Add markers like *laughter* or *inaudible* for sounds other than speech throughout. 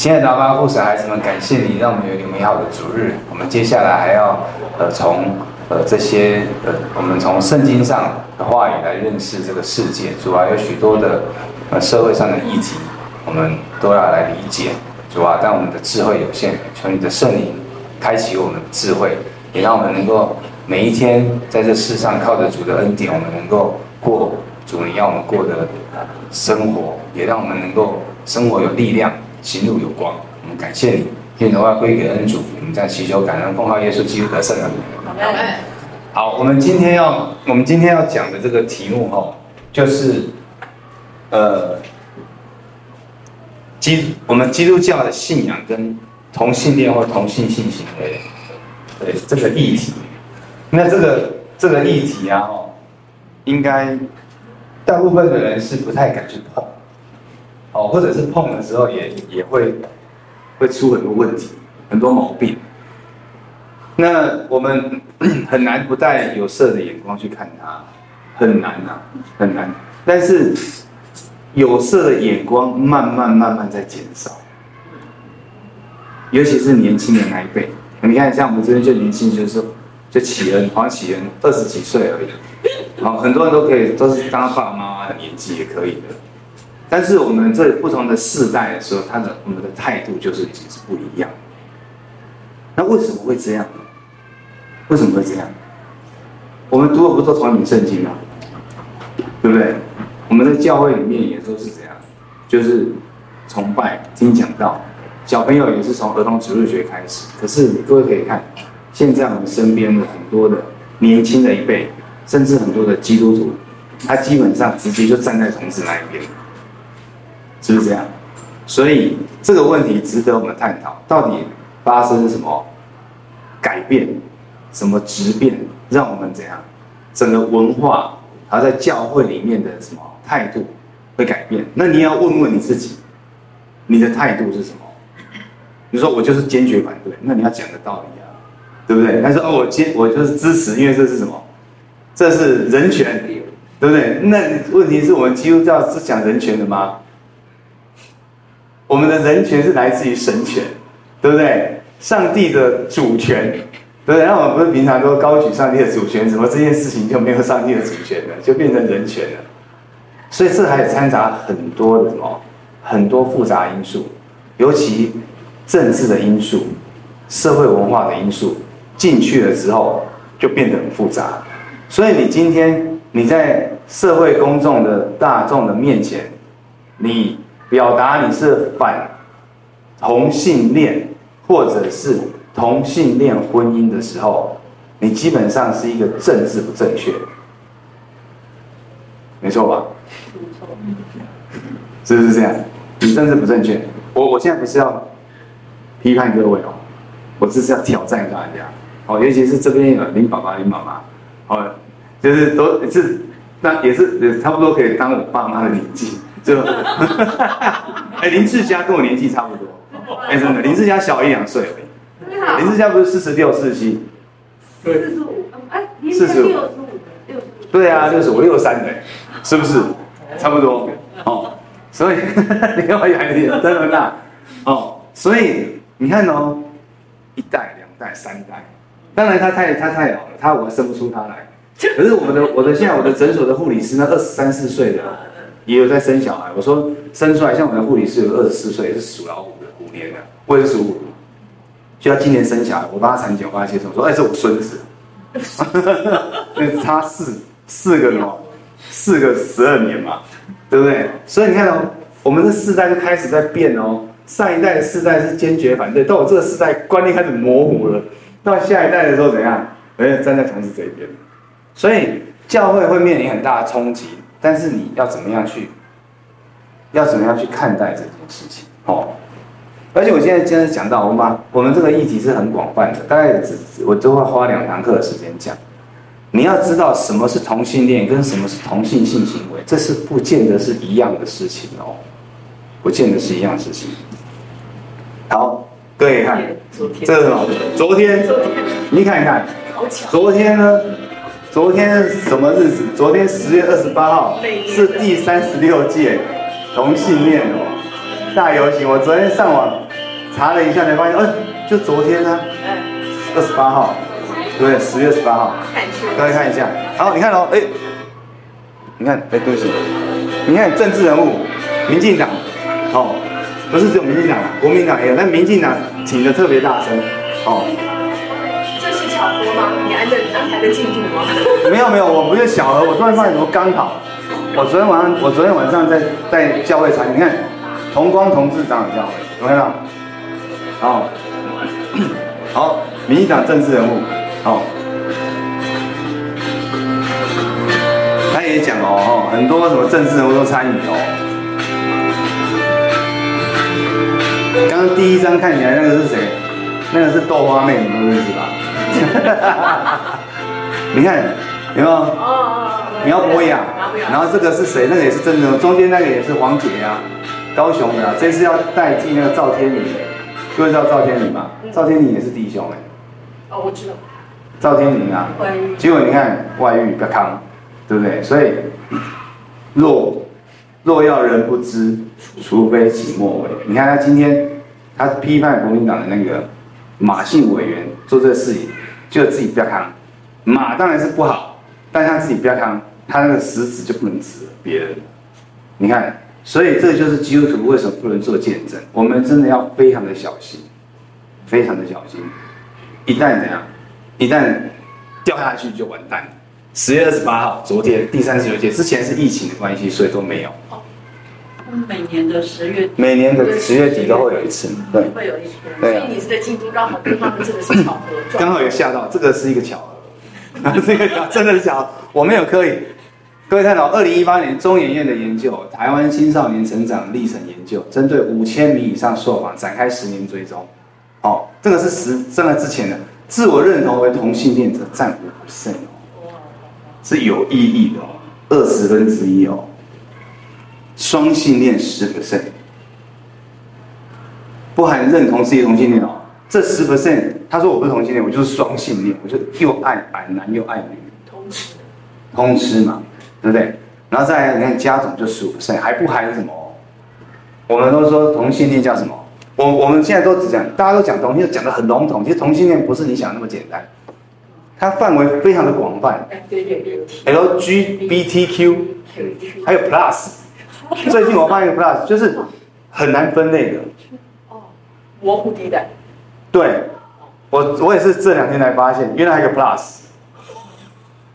亲爱的阿爸父神，孩子们，感谢你让我们有一个美好的主日。我们接下来还要呃从呃这些呃我们从圣经上的话语来认识这个世界。主啊，有许多的呃社会上的议题，我们都要来理解。主啊，但我们的智慧有限，求你的圣灵开启我们的智慧，也让我们能够每一天在这世上靠着主的恩典，我们能够过主你要我们过的生活，也让我们能够生活有力量。行路有光，我们感谢你，愿荣耀归给恩主。我们在祈求感恩，奉靠耶稣基督得胜的名。好，我们今天要我们今天要讲的这个题目哈，就是呃基我们基督教的信仰跟同性恋或同性性行为，对这个议题。那这个这个议题啊，哦，应该大部分的人是不太敢去碰。哦，或者是碰的时候也也会会出很多问题，很多毛病。那我们 *clears throat* 很难不带有色的眼光去看它，很难啊，很难。但是有色的眼光慢慢慢慢在减少，尤其是年轻的那一辈。你看，像我们这边就年轻，就是就启恩，黄启恩二十几岁而已，好，很多人都可以都是当爸爸妈妈的年纪也可以的。但是我们这不同的世代的时候，他的我们的态度就是其实不一样。那为什么会这样呢？为什么会这样？我们读的不都同一本圣经吗？对不对？我们在教会里面也都是这样，就是崇拜、听讲道，小朋友也是从儿童主日学开始。可是各位可以看，现在我们身边的很多的年轻的一辈，甚至很多的基督徒，他基本上直接就站在同志那一边。是不是这样？所以这个问题值得我们探讨，到底发生什么改变，什么质变，让我们怎样整个文化，还在教会里面的什么态度会改变？那你要问问你自己，你的态度是什么？你说我就是坚决反对，那你要讲个道理啊，对不对？但是哦，我坚我就是支持，因为这是什么？这是人权，对不对？那问题是我们基督教是讲人权的吗？我们的人权是来自于神权，对不对？上帝的主权，对不对？那我们不是平常都高举上帝的主权，怎么这件事情就没有上帝的主权了，就变成人权了？所以这还掺杂很多的什么，很多复杂因素，尤其政治的因素、社会文化的因素进去了之后，就变得很复杂。所以你今天你在社会公众的大众的面前，你。表达你是反同性恋或者是同性恋婚姻的时候，你基本上是一个政治不正确，没错吧？是不是这样？你政治不正确。我我现在不是要批判各位哦，我只是要挑战大家哦，尤其是这边有林爸爸、林妈妈，哦，就是都是那也是也差不多可以当我爸妈的年纪。就，哎，林志佳跟我年纪差不多，哎，真的，林志佳小一两岁而已。林志佳不是四十六、四十七？对，四十五，哎，四十五，六十五，六十五。对啊，六十五、六十三的，是不是？差不多哦。所以你看我眼睛真的很大哦。所以你看哦，一代、两代、三代，当然他太他太老了，他我生不出他来。可是我们的我的现在我的诊所的护理师，那二十三四岁的。也有在生小孩，我说生出来像我们的护理师有二十四岁，是属老虎的，虎年的，我也是属虎的，就要今年生小孩，我帮他产检，我帮他接受，说哎，是我孙子，那 *laughs* 差四四个什么，四个十二年嘛，对不对？所以你看哦，我们这世代就开始在变哦，上一代的世代是坚决反对，到我这个世代观念开始模糊了，到下一代的时候怎样？哎，站在同事这一边，所以教会会面临很大的冲击。但是你要怎么样去，要怎么样去看待这件事情？哦，而且我现在现在讲到，我们我们这个议题是很广泛的，大概只我都会花两堂课的时间讲。你要知道什么是同性恋，跟什么是同性性行为，这是不见得是一样的事情哦，不见得是一样的事情。好，各位看，这个是什么？昨天，你看一看，昨天呢？昨天什么日子？昨天十月二十八号是第三十六届同性恋哦。大游行。我昨天上网查了一下才发现，嗯、呃，就昨天呢、啊，二十八号，对，十月二十八号，大家看一下，好，你看哦，哎，你看，哎，对不起，你看政治人物，民进党，哦，不是只有民进党，国民党也有，但民进党挺得特别大声，哦。这是巧合吗？你按的安排的进度吗？没有没有，我不是巧合，我昨天发现怎么刚好，我昨天晚上，我昨天晚上在在教会参，你看，同光同志长老教会，有没有？好，好，民进党政治人物，好，他也讲哦，很多什么政治人物都参与哦。刚刚第一张看起来那个是谁？那个是豆花妹，你们都认识吧？*laughs* 你看有没有？苗博雅，然后这个是谁？那个也是政治人物，中间那个也是黄姐啊，高雄的，啊，这次要代替那个赵天麟。各位知道赵天麟吗？赵天麟也是弟兄哎。哦，我知道。赵天麟啊，外遇。结果你看外遇不康，对不对？所以若若要人不知，除非己莫为。你看他今天他批判国民党的那个马姓委员做这个事情，就自己不要扛。马当然是不好，但他自己不要扛，他那个食指就不能指别人。你看。所以这就是基督徒为什么不能做见证？我们真的要非常的小心，非常的小心。一旦怎样，一旦掉下去就完蛋。十月二十八号，昨天第三十九届，之前是疫情的关系，所以都没有。哦，每年的十月底，每年的十月底都会有一次，对，会有一次。所以你是在京都刚好跟他们这个是巧合，刚好有吓到，这个是一个巧合，*laughs* 这个真的是巧合，我没有刻意。各位看到，二零一八年中研院的研究，台湾青少年成长历程研究，针对五千名以上受访展开十年追踪。哦，这个是十，在那之前的自我认同为同性恋者占五 percent 哦，是有意义的哦，二十分之一哦。双性恋十 percent，不含认同自己同性恋哦，这十 percent，他说我不是同性恋，我就是双性恋，我就又爱男男又爱女，通吃，通吃嘛。对不对？然后再来，你看家总就十五 percent，还不含什么？我们都说同性恋叫什么？我我们现在都只讲，大家都讲同性恋，讲的很笼统。其实同性恋不是你想的那么简单，它范围非常的广泛。LGBTQ，还有 Plus。*laughs* 最近我发现一个 Plus，就是很难分类的。哦，模糊地带。对，我我也是这两天才发现，原来还有个 Plus。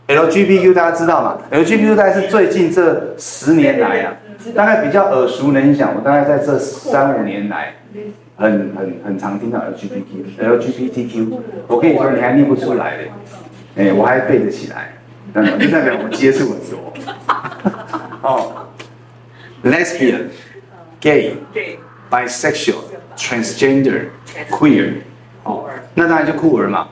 LGBTQ 大家知道吗？LGBTQ 大概是最近这十年来啊，大概比较耳熟能详。我大概在这三五年来，很很很常听到 LGBTQ，LGBTQ。我跟你说，你还念不出来嘞，哎，我还背得起来，那就代表我接触很多。*laughs* 哦，Lesbian，Gay，Bisexual，Transgender，Queer，哦，那当然就酷儿嘛。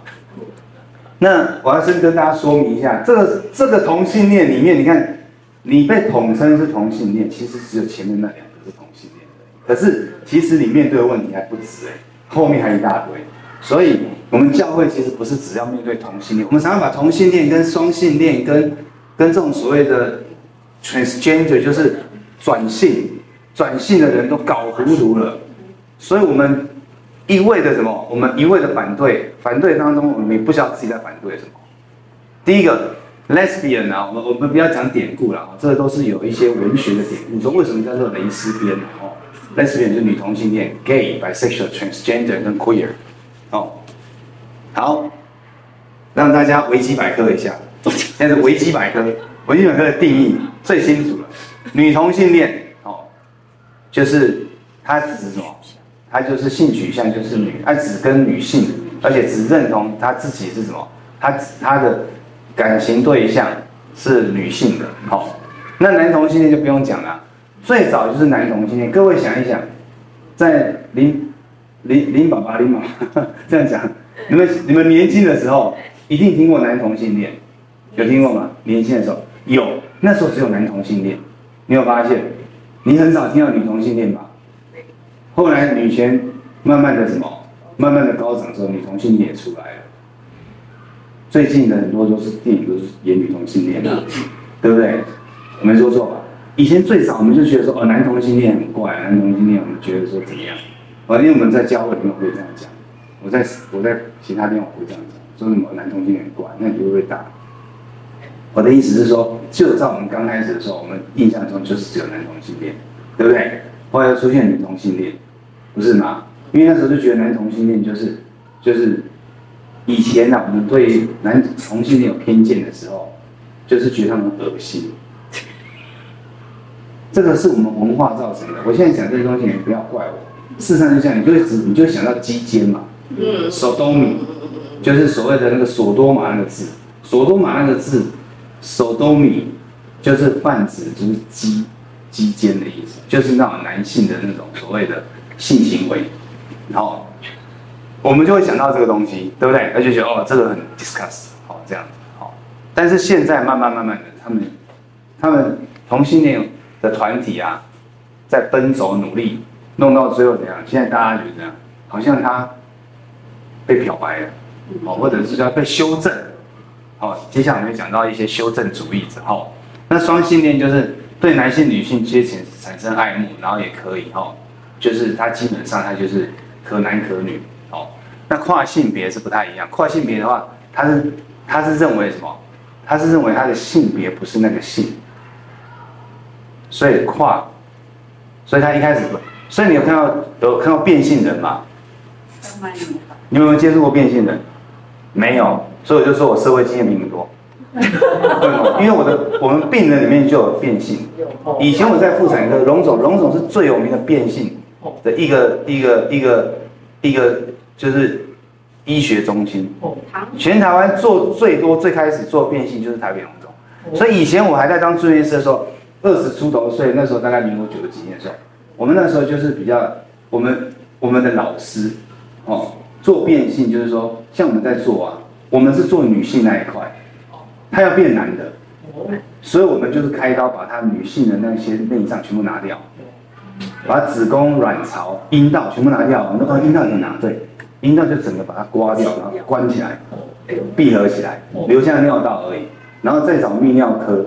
那我要先跟大家说明一下，这个这个同性恋里面，你看，你被统称是同性恋，其实只有前面那两个是同性恋的，可是其实你面对的问题还不止哎，后面还一大堆。所以，我们教会其实不是只要面对同性恋，我们常常把同性恋跟双性恋跟跟这种所谓的 transgender，就是转性转性的人都搞糊涂了，所以我们。一味的什么？我们一味的反对，反对当中，我们也不知道自己在反对什么。第一个，lesbian 啊，我们我们不要讲典故了，这个都是有一些文学的典故，说为什么叫做蕾丝边哦，lesbian 就是女同性恋，gay、bisexual、transgender 跟 queer，哦，好，让大家维基百科一下，现在维基百科，维基百科的定义最清楚了，女同性恋哦，就是它指什么？他就是性取向就是女，他只跟女性，而且只认同他自己是什么？他他的感情对象是女性的。好，那男同性恋就不用讲了，最早就是男同性恋。各位想一想，在林林林爸爸林妈妈 *laughs* 这样讲，你们你们年轻的时候一定听过男同性恋，有听过吗？年轻的时候有，那时候只有男同性恋，你有发现？你很少听到女同性恋吧？后来女权慢慢的什么，慢慢的高涨之后，女同性恋也出来了。最近的很多都是电影都是演女同性恋的，对不对？我没说错吧？以前最早我们就觉得说，哦，男同性恋很怪，男同性恋我们觉得说怎么样？啊，因为我们在教会里面会这样讲，我在我在其他地方会这样讲，说什么男同性恋很怪，那你会不会打？我的意思是说，就在我们刚开始的时候，我们印象中就是只有男同性恋，对不对？后来又出现女同性恋，不是吗？因为那时候就觉得男同性恋就是就是以前呢、啊，我们对男同性恋有偏见的时候，就是觉得他们恶心。这个是我们文化造成的。我现在讲这些东西，你不要怪我。事实上就这样，你就会只你就会想到鸡奸嘛，嗯，索多米，就是所谓的那个索多玛那个字，索多玛那个字。索多米就是泛指，就是鸡鸡奸的意思，就是那种男性的那种所谓的性行为，然后我们就会想到这个东西，对不对？而且觉得哦，这个很 discuss，好这样子，好。但是现在慢慢慢慢的，他们他们同性恋的团体啊，在奔走努力，弄到最后怎样？现在大家觉得，好像他被漂白了，哦，或者是说被修正。哦，接下来我们会讲到一些修正主义之后，那双性恋就是对男性、女性皆产产生爱慕，然后也可以哦，就是他基本上他就是可男可女哦。那跨性别是不太一样，跨性别的话，他是他是认为什么？他是认为他的性别不是那个性，所以跨，所以他一开始不，所以你有看到有看到变性人吗？你有没有接触过变性人？没有。所以我就说我社会经验比你们多，*laughs* 因为我的我们病人里面就有变性。以前我在妇产科，龙总龙总是最有名的变性的一个一个一个一个就是医学中心。全台湾做最多最开始做变性就是台北龙总。所以以前我还在当住院医师的时候，二十出头岁，那时候大概民国九十几年的时候，我们那时候就是比较我们我们的老师哦做变性，就是说像我们在做啊。我们是做女性那一块，她要变男的，所以我们就是开刀把她女性的那些内脏全部拿掉，把子宫、卵巢、阴道全部拿掉。那个阴道怎么拿？对，阴道就整个把它刮掉，然后关起来，闭合起来，留下尿道而已。然后再找泌尿科，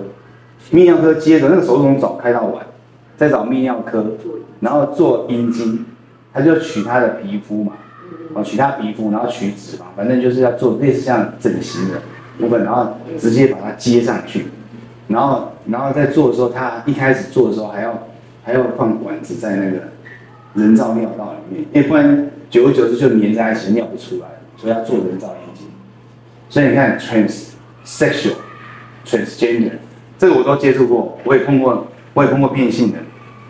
泌尿科接着那个手术从早开到晚，再找泌尿科，然后做阴茎，他就取她的皮肤嘛。哦，取他皮肤，然后取脂肪，反正就是要做类似像整形的部分，然后直接把它接上去，然后，然后在做的时候，他一开始做的时候还要还要放管子在那个人造尿道里面，因为不然久而久之就粘在一起，尿不出来，所以要做人造眼睛。所以你看，transsexual、transgender，这个我都接触过，我也碰过，我也碰过变性人，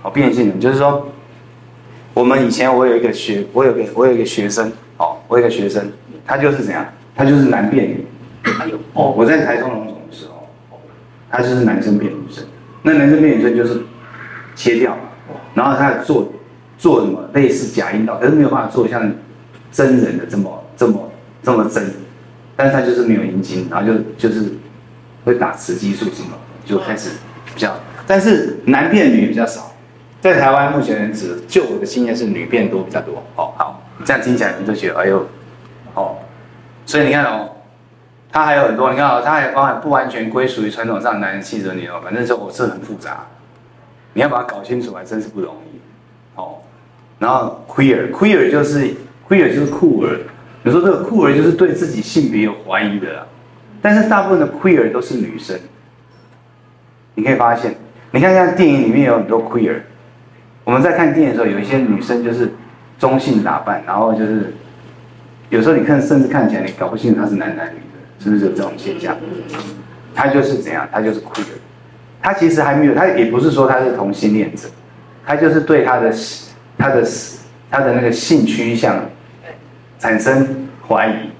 哦，变性人就是说。我们以前我有一个学，我有个我有一个学生，哦，我有个学生，他就是怎样，他就是男变女。哦，我在台中荣总的时候，他就是男生变女生。那男生变女生就是切掉，然后他做做什么类似假阴道，可是没有办法做像真人的这么这么这么真，但是他就是没有阴茎，然后就就是会打雌激素什么，就开始比较，但是男变女比较少。在台湾目前为止，就我的经验是女变多比较多。哦，好，这样听起来你就觉得哎呦，哦，所以你看哦，它还有很多，你看哦，它还包含不完全归属于传统上男人气质的女人，反正就我是很复杂，你要把它搞清楚还真是不容易。哦，然后 queer，queer 就是 queer 就是酷儿，有时候这个酷儿就是对自己性别有怀疑的啦，但是大部分的 queer 都是女生，你可以发现，你看像电影里面有很多 queer。我们在看电影的时候，有一些女生就是中性打扮，然后就是有时候你看，甚至看起来你搞不清楚她是男男女的，是不是有这种现象？她就是怎样？她就是 queer，她其实还没有，她也不是说她是同性恋者，她就是对她的她的她的那个性趋向产生怀疑，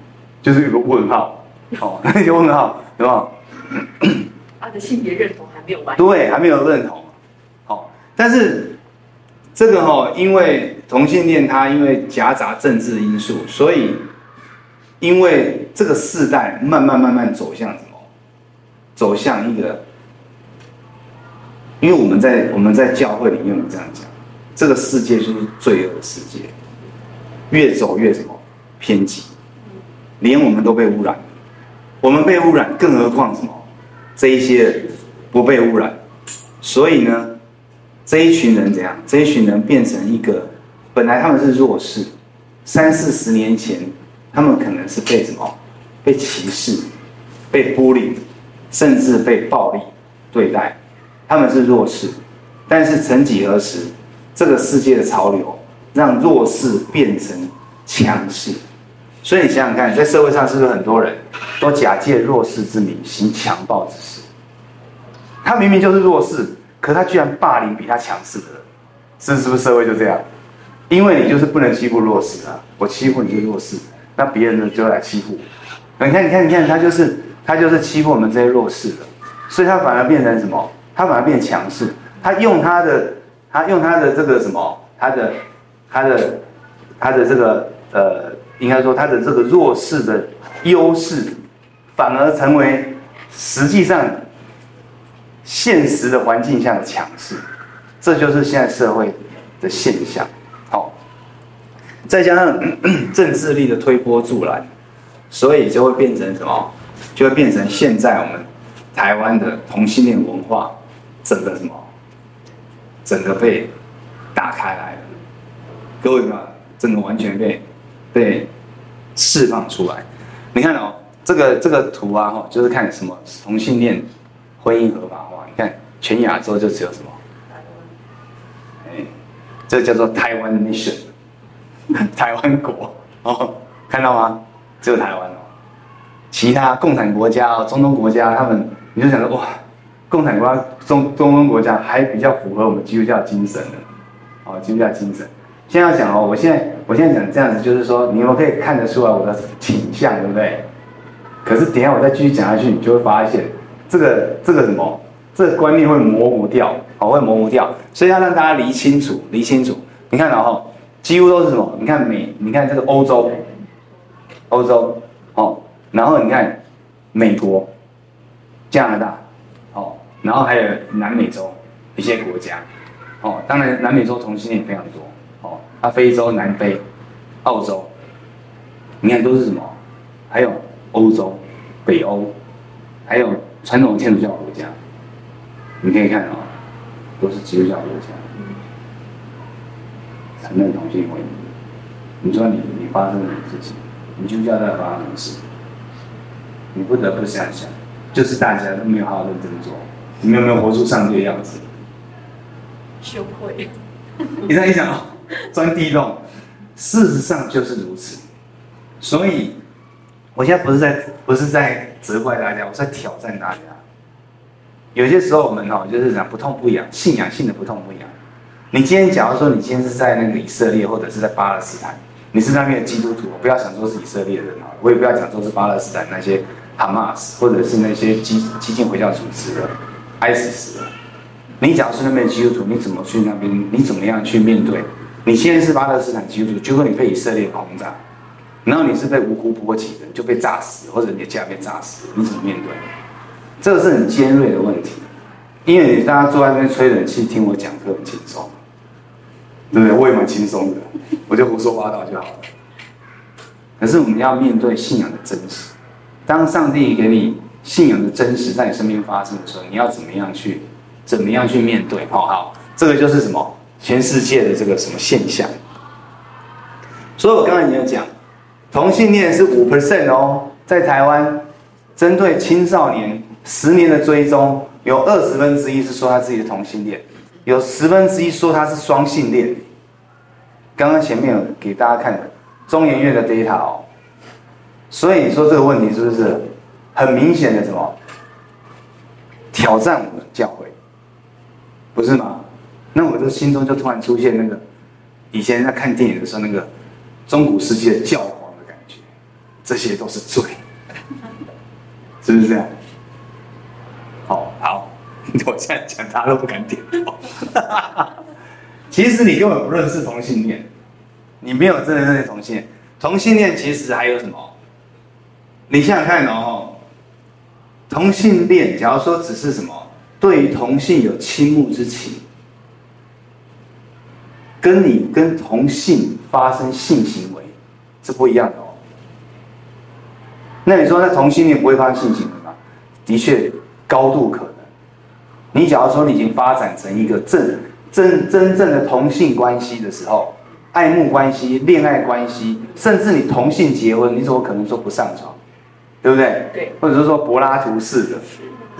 就是有个问号，*laughs* 哦，有问号，有没有？她的性别认同还没有完，对，还没有认同，好，但是。这个哈，因为同性恋，它因为夹杂政治因素，所以因为这个世代慢慢慢慢走向什么？走向一个，因为我们在我们在教会里面有这样讲，这个世界就是罪恶的世界，越走越什么偏激，连我们都被污染，我们被污染，更何况什么？这一些不被污染，所以呢？这一群人怎样？这一群人变成一个本来他们是弱势，三四十年前，他们可能是被什么？被歧视、被孤立，甚至被暴力对待。他们是弱势，但是曾几何时，这个世界的潮流让弱势变成强势。所以你想想看，在社会上是不是很多人都假借弱势之名行强暴之事？他明明就是弱势，可他居然霸凌比他强势的人，是是不是社会就这样？因为你就是不能欺负弱势啊！我欺负你是弱势，那别人呢就来欺负我。你看，你看，你看，他就是他就是欺负我们这些弱势的，所以他反而变成什么？他反而变强势。他用他的他用他的这个什么？他的他的他的这个呃。应该说，他的这个弱势的优势，反而成为实际上现实的环境下的强势，这就是现在社会的现象。好，再加上 *coughs* 政治力的推波助澜，所以就会变成什么？就会变成现在我们台湾的同性恋文化，整个什么？整个被打开来了。各位啊，整个完全被。被释放出来，你看哦，这个这个图啊，哈，就是看什么同性恋婚姻合法化。你看全亚洲就只有什么？哎，这叫做台湾 nation，*laughs* 台湾国哦，看到吗？只有台湾哦，其他共产国家哦，中东国家，他们你就想说哇，共产国家中中东国家还比较符合我们基督教精神的，哦，基督教精神。现在要讲哦，我现在我现在讲这样子，就是说你们可以看得出来我的倾向，对不对？可是等一下我再继续讲下去，你就会发现这个这个什么，这个观念会模糊掉，哦，会模糊掉，所以要让大家理清楚，理清楚。你看然后几乎都是什么？你看美，你看这个欧洲，欧洲，哦，然后你看美国、加拿大，哦，然后还有南美洲一些国家，哦，当然南美洲同性恋非常多。哦啊，非洲、南非、澳洲，你看都是什么？还有欧洲、北欧，还有传统天主教国家，你可以看啊、哦，都是基督教国家，承认同性婚姻。你说你你发生什么事情？你基督教在发生什么事？你不得不想想，就是大家都没有好好认真做，你们有没有活出上帝的样子？羞愧。*laughs* 你这样一想啊。钻地洞，事实上就是如此。所以，我现在不是在不是在责怪大家，我在挑战大家。有些时候我们哦，就是讲不痛不痒，信仰性的不痛不痒。你今天假如说你今天是在那个以色列或者是在巴勒斯坦，你是那边的基督徒，我不要想说是以色列人啊，我也不要讲说是巴勒斯坦那些哈马斯或者是那些激激进回教组织的 ISIS 的。你假如是那边的基督徒，你怎么去那边？你怎么样去面对？你现在是巴勒斯坦基督徒，结果你被以色列轰炸，然后你是被无辜波及的，就被炸死，或者你的家被炸死，你怎么面对？这个是很尖锐的问题，因为你大家坐在那边吹冷气听我讲课很轻松，对不对？我也蛮轻松的，我就胡说八道就好了。可是我们要面对信仰的真实，当上帝给你信仰的真实在你身边发生的时候，你要怎么样去，怎么样去面对？好好，这个就是什么？全世界的这个什么现象？所以我刚才也有讲，同性恋是五 percent 哦，在台湾，针对青少年十年的追踪，有二十分之一是说他自己的同性恋，有十分之一说他是双性恋。刚刚前面有给大家看中研院的 data 哦，所以你说这个问题是不是很明显的什么挑战我们教会？不是吗？那我的心中就突然出现那个以前在看电影的时候那个中古世纪的教，这些都是罪，是不是这样？好好，*laughs* 我现在讲大家都不敢点头。*laughs* 其实你根本不认识同性恋，你没有真的认识同性恋。同性恋其实还有什么？你想想看哦，同性恋，假如说只是什么对于同性有倾慕之情。跟你跟同性发生性行为是不一样的哦。那你说那同性恋不会发生性行为吗？的确，高度可能。你假如说你已经发展成一个正真真正的同性关系的时候，爱慕关系、恋爱关系，甚至你同性结婚，你怎么可能说不上床？对不对？对。或者是说柏拉图式的，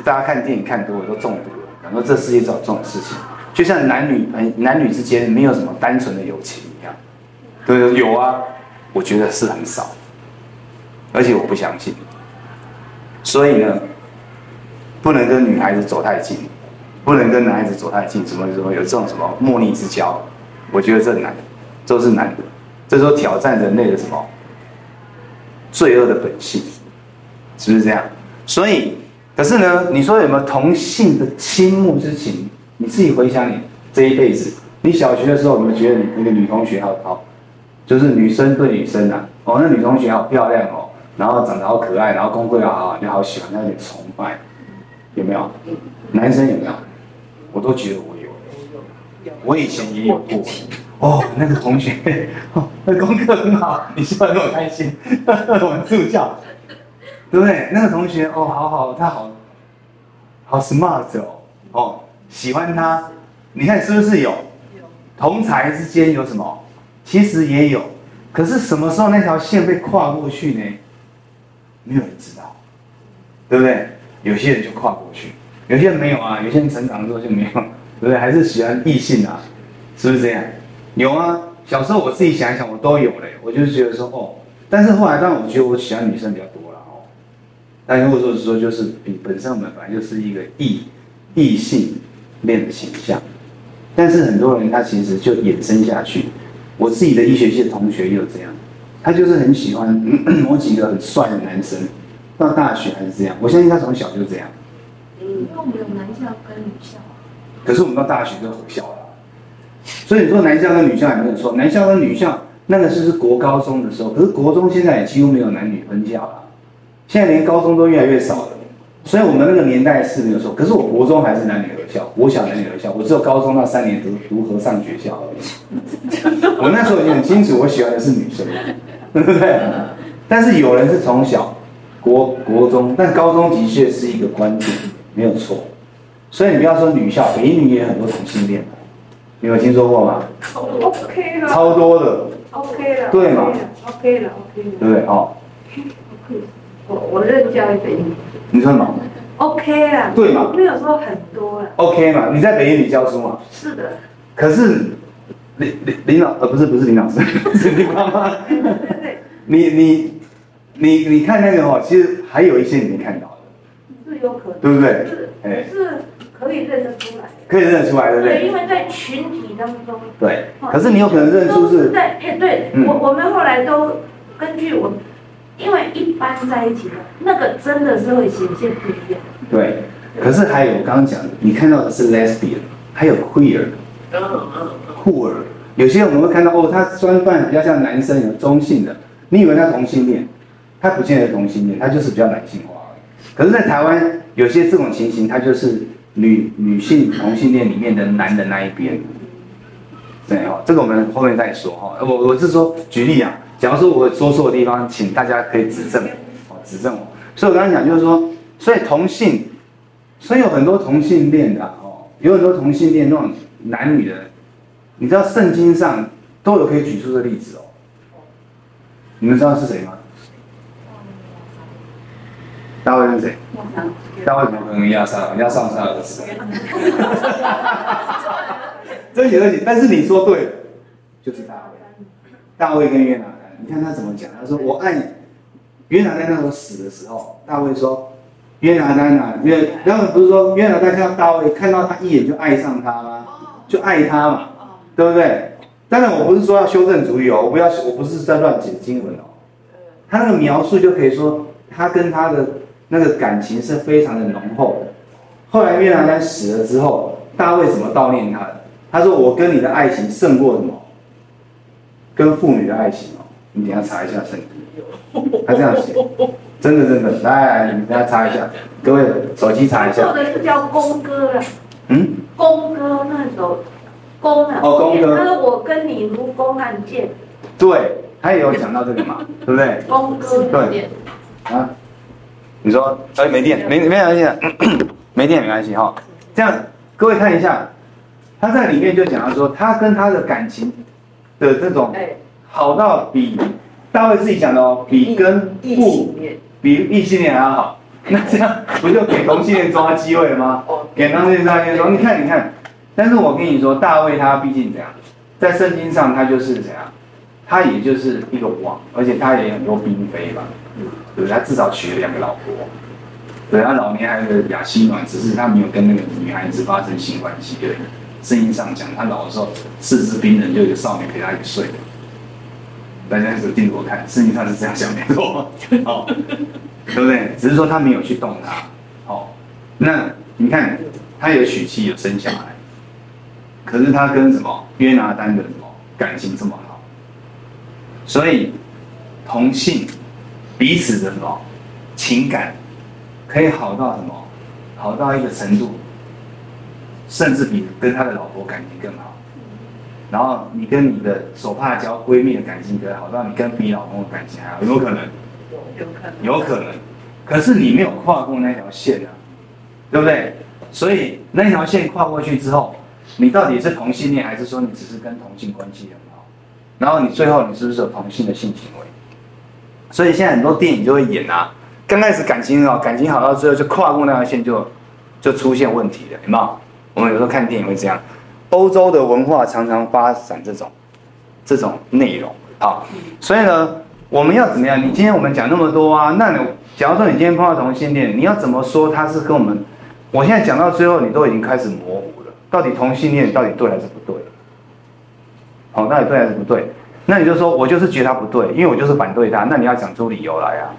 大家看电影看多了都中毒了，感觉这世界只有这种事情，就像男女朋男女之间没有什么单纯的友情一样，对不对？有啊，我觉得是很少，而且我不相信。所以呢，不能跟女孩子走太近，不能跟男孩子走太近，什么什么有这种什么莫逆之交，我觉得这难，都是难的，这时候挑战人类的什么罪恶的本性。是不是这样？所以，可是呢，你说有没有同性的倾慕之情？你自己回想你这一辈子，你小学的时候有没有觉得你那个女同学好好，就是女生对女生啊，哦，那女同学好漂亮哦，然后长得好可爱，然后功课又好，你好喜欢，她有点崇拜，有没有？男生有没有？我都觉得我有，我以前也有过。哦，那个同学，*laughs* 哦，那功课很好，你笑得那么开心，*laughs* 我们助教。对不对？那个同学哦，好好，他好，好 smart 哦，哦，喜欢他，你看是不是有？同才之间有什么？其实也有，可是什么时候那条线被跨过去呢？没有人知道，对不对？有些人就跨过去，有些人没有啊，有些人成长之后就没有，对不对？还是喜欢异性啊，是不是这样？有啊，小时候我自己想一想，我都有嘞，我就是觉得说哦，但是后来当我觉得我喜欢女生比较多了哦。但如果说是说，就是比本身我们本来就是一个异异性恋的形象，但是很多人他其实就衍生下去。我自己的医学系的同学也有这样，他就是很喜欢 *clears throat* 某几个很帅的男生，到大学还是这样。我相信他从小就这样。因为我们有男校跟女校。可是我们到大学就回校了，所以你说男校跟女校也没有错。男校跟女校那个是是国高中的时候，可是国中现在也几乎没有男女分校了。现在连高中都越来越少了，所以我们那个年代是没有错。可是我国中还是男女合校，我小男女合校，我只有高中那三年读读和上学校而已。*laughs* 我那时候已经很清楚，我喜欢的是女生，对不对？但是有人是从小国国中，但高中的确是一个关键，没有错。所以你不要说女校，北一女也很多同性恋，你有听说过吗？OK 了，超多的，OK 了，对吗？OK 了，OK 了，对不对？哦。我我任教一北一，你说什么？OK 啦，对嘛？没有说很多了。OK 嘛？你在北一女教书嘛？是的。可是林林林老呃不是不是林老师，*laughs* 是林妈妈。对对对。你你你你看那个哦，其实还有一些你没看到的。是有可能。对不对？是，哎，是可以认得出来。可以认得出来，对不对？对，因为在群体当中。对。可是你有可能认出是。在哎，对我我们后来都根据我。因为一般在一起的那个真的是会显现不一样。对，可是还有我刚刚讲的，你看到的是 lesbian，还有 queer，嗯嗯，queer，有些我们会看到哦，他装扮比较像男生，有中性的，你以为他同性恋，他不见得同性恋，他就是比较男性化。可是，在台湾有些这种情形，他就是女女性同性恋里面的男的那一边。对哦，这个我们后面再说哈。我我是说举例啊。假如说我说错的地方，请大家可以指正，哦，指正我。所以我刚才讲就是说，所以同性，所以有很多同性恋的哦，有很多同性恋那种男女的，你知道圣经上都有可以举出的例子哦。你们知道是谁吗？大卫是谁？大卫怎么可能押沙龙？押沙龙是他儿子。真有点，但是你说对了，就是大卫，大卫跟约拿。你看他怎么讲？他说：“我爱你。”约拿单那时候死的时候，大卫说：“约拿单啊，约……然后不是说约拿单看到大卫，看到他一眼就爱上他吗？就爱他嘛，对不对？当然，我不是说要修正主义哦，我不要，我不是在乱解经文哦。他那个描述就可以说，他跟他的那个感情是非常的浓厚的。后来约拿单死了之后，大卫怎么悼念他的？他说：“我跟你的爱情胜过什么？跟妇女的爱情。”你等下查一下圣经，他这样写，真的真的，来，来，你等下查一下，各位手机查一下。做的是叫公歌了，嗯，公歌那首，公啊，哦，公歌。他说我跟你如公案件。对，他也有讲到这个嘛，对不对？公歌。对。啊，你说，哎，没电，没没关系，没电没关系哈。这样，各位看一下，他在里面就讲到说，他跟他的感情。的这种，好到比大卫自己讲的哦，比跟不比异性恋还要好。*laughs* 那这样不就给同性恋抓机会了吗？给同性恋抓机会说，你看，你看。但是我跟你说，大卫他毕竟怎样，在圣经上他就是怎样，他也就是一个王，而且他也有很多嫔妃吧，对不对？他至少娶了两个老婆。对，他老年还有个亚希暖，只是他没有跟那个女孩子发生性关系而已。圣经上讲，他老的时候四肢冰冷，就有个少女陪他一起睡。大家是盯着我看，圣经上是这样想没错，好，*laughs* 对不对？只是说他没有去动他，好，那你看他有娶妻，有生小孩，可是他跟什么约拿丹的什么感情这么好，所以同性彼此的什么情感。可以好到什么？好到一个程度，甚至比跟他的老婆感情更好。然后你跟你的手帕交闺蜜的感情可以好到你跟比老公的感情还好，有可能？有可能。有可能。可是你没有跨过那条线啊，对不对？所以那条线跨过去之后，你到底是同性恋，还是说你只是跟同性关系很好？然后你最后你是不是有同性的性行为？所以现在很多电影就会演啊。刚开始感情好，感情好到最后就跨过那条线就就出现问题了，有没有？我们有时候看电影会这样。欧洲的文化常常发展这种这种内容，好，所以呢，我们要怎么样？你今天我们讲那么多啊，那假如说你今天碰到同性恋，你要怎么说他是跟我们？我现在讲到最后，你都已经开始模糊了，到底同性恋到底对还是不对？好，到底对还是不对？那你就说我就是觉得他不对，因为我就是反对他，那你要讲出理由来啊。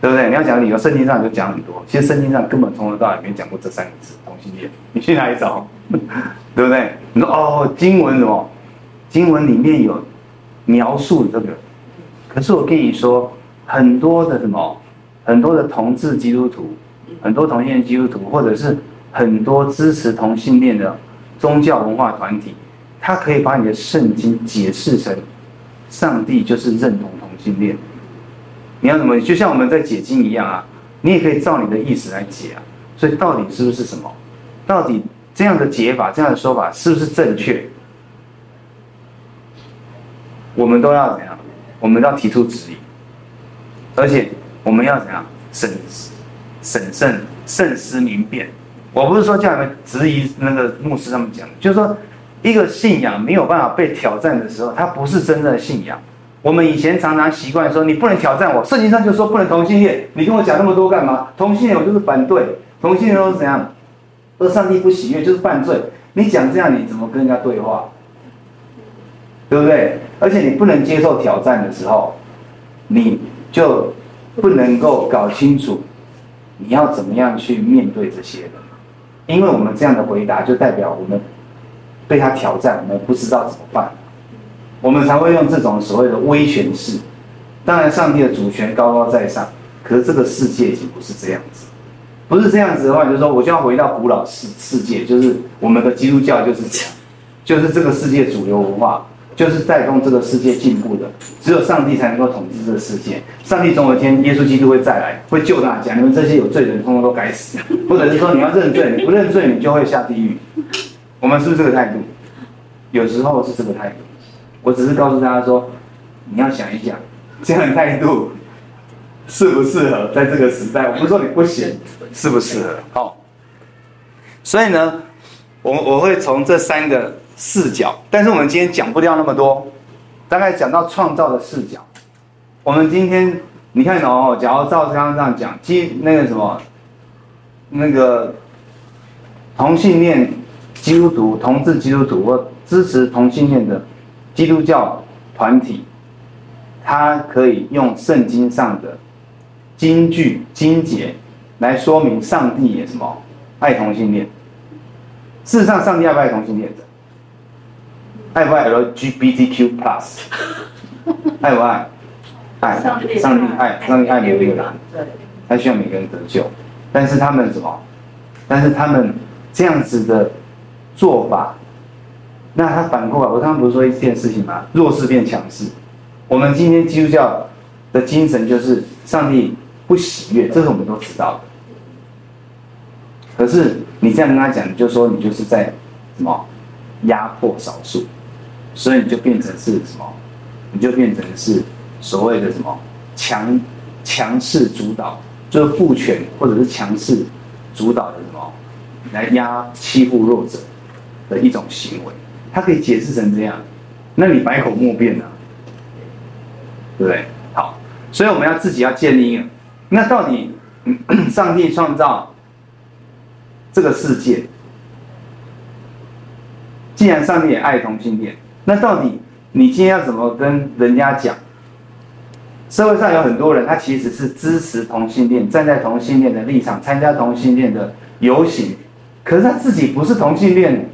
对不对？你要讲理由，圣经上就讲很多。其实圣经上根本从头到尾没讲过这三个字同性恋。*laughs* 你去哪里找？*laughs* 对不对？你说哦，经文什么？经文里面有描述这个。可是我跟你说，很多的什么，很多的同志基督徒，很多同性恋基督徒，或者是很多支持同性恋的宗教文化团体，他可以把你的圣经解释成上帝就是认同同性恋。你要怎么？就像我们在解经一样啊，你也可以照你的意思来解啊。所以到底是不是什么？到底这样的解法、这样的说法是不是正确？我们都要怎样？我们要提出质疑，而且我们要怎样？审审慎、慎思明辨。我不是说叫你们质疑那个牧师他们讲，就是说一个信仰没有办法被挑战的时候，它不是真正的信仰。我们以前常常习惯说，你不能挑战我，圣经上就说不能同性恋，你跟我讲那么多干嘛？同性恋我就是反对，同性恋都是怎样？而上帝不喜悦就是犯罪。你讲这样你怎么跟人家对话？对不对？而且你不能接受挑战的时候，你就不能够搞清楚你要怎么样去面对这些人，因为我们这样的回答就代表我们被他挑战，我们不知道怎么办。我们才会用这种所谓的威权式。当然，上帝的主权高高在上，可是这个世界已经不是这样子。不是这样子的话，就是说，我就要回到古老世世界，就是我们的基督教就是这样，就是这个世界主流文化，就是带动这个世界进步的。只有上帝才能够统治这个世界。上帝总有一天，耶稣基督会再来，会救大家。你们这些有罪人，通通都该死。或者是说，你要认罪，你不认罪，你就会下地狱。我们是不是这个态度？有时候是这个态度。我只是告诉大家说，你要想一想，这样的态度适不适合在这个时代？我不是说你不行，适不适合？好，所以呢，我我会从这三个视角，但是我们今天讲不掉那么多，大概讲到创造的视角。我们今天你看哦，假如照刚刚这样讲，基那个什么，那个同性恋基督徒、同志基督徒或支持同性恋的。基督教团体，他可以用圣经上的经句经节来说明上帝也什么爱同性恋。事实上，上帝爱不爱同性恋的？爱不爱 LGBTQ plus？*laughs* 爱不爱？爱。上帝爱，上帝爱每一个人，他需要每个人得救。但是他们什么？但是他们这样子的做法。那他反过来，我刚刚不是说一件事情吗？弱势变强势。我们今天基督教的精神就是上帝不喜悦，这是我们都知道的。可是你这样跟他讲，你就说你就是在什么压迫少数，所以你就变成是什么？你就变成是所谓的什么强强势主导，就是父权或者是强势主导的什么来压欺负弱者的一种行为，它可以解释成这样，那你百口莫辩啊，对不对？好，所以我们要自己要建立一个，那到底 *coughs* 上帝创造这个世界，既然上帝也爱同性恋，那到底你今天要怎么跟人家讲？社会上有很多人，他其实是支持同性恋，站在同性恋的立场，参加同性恋的游行，可是他自己不是同性恋。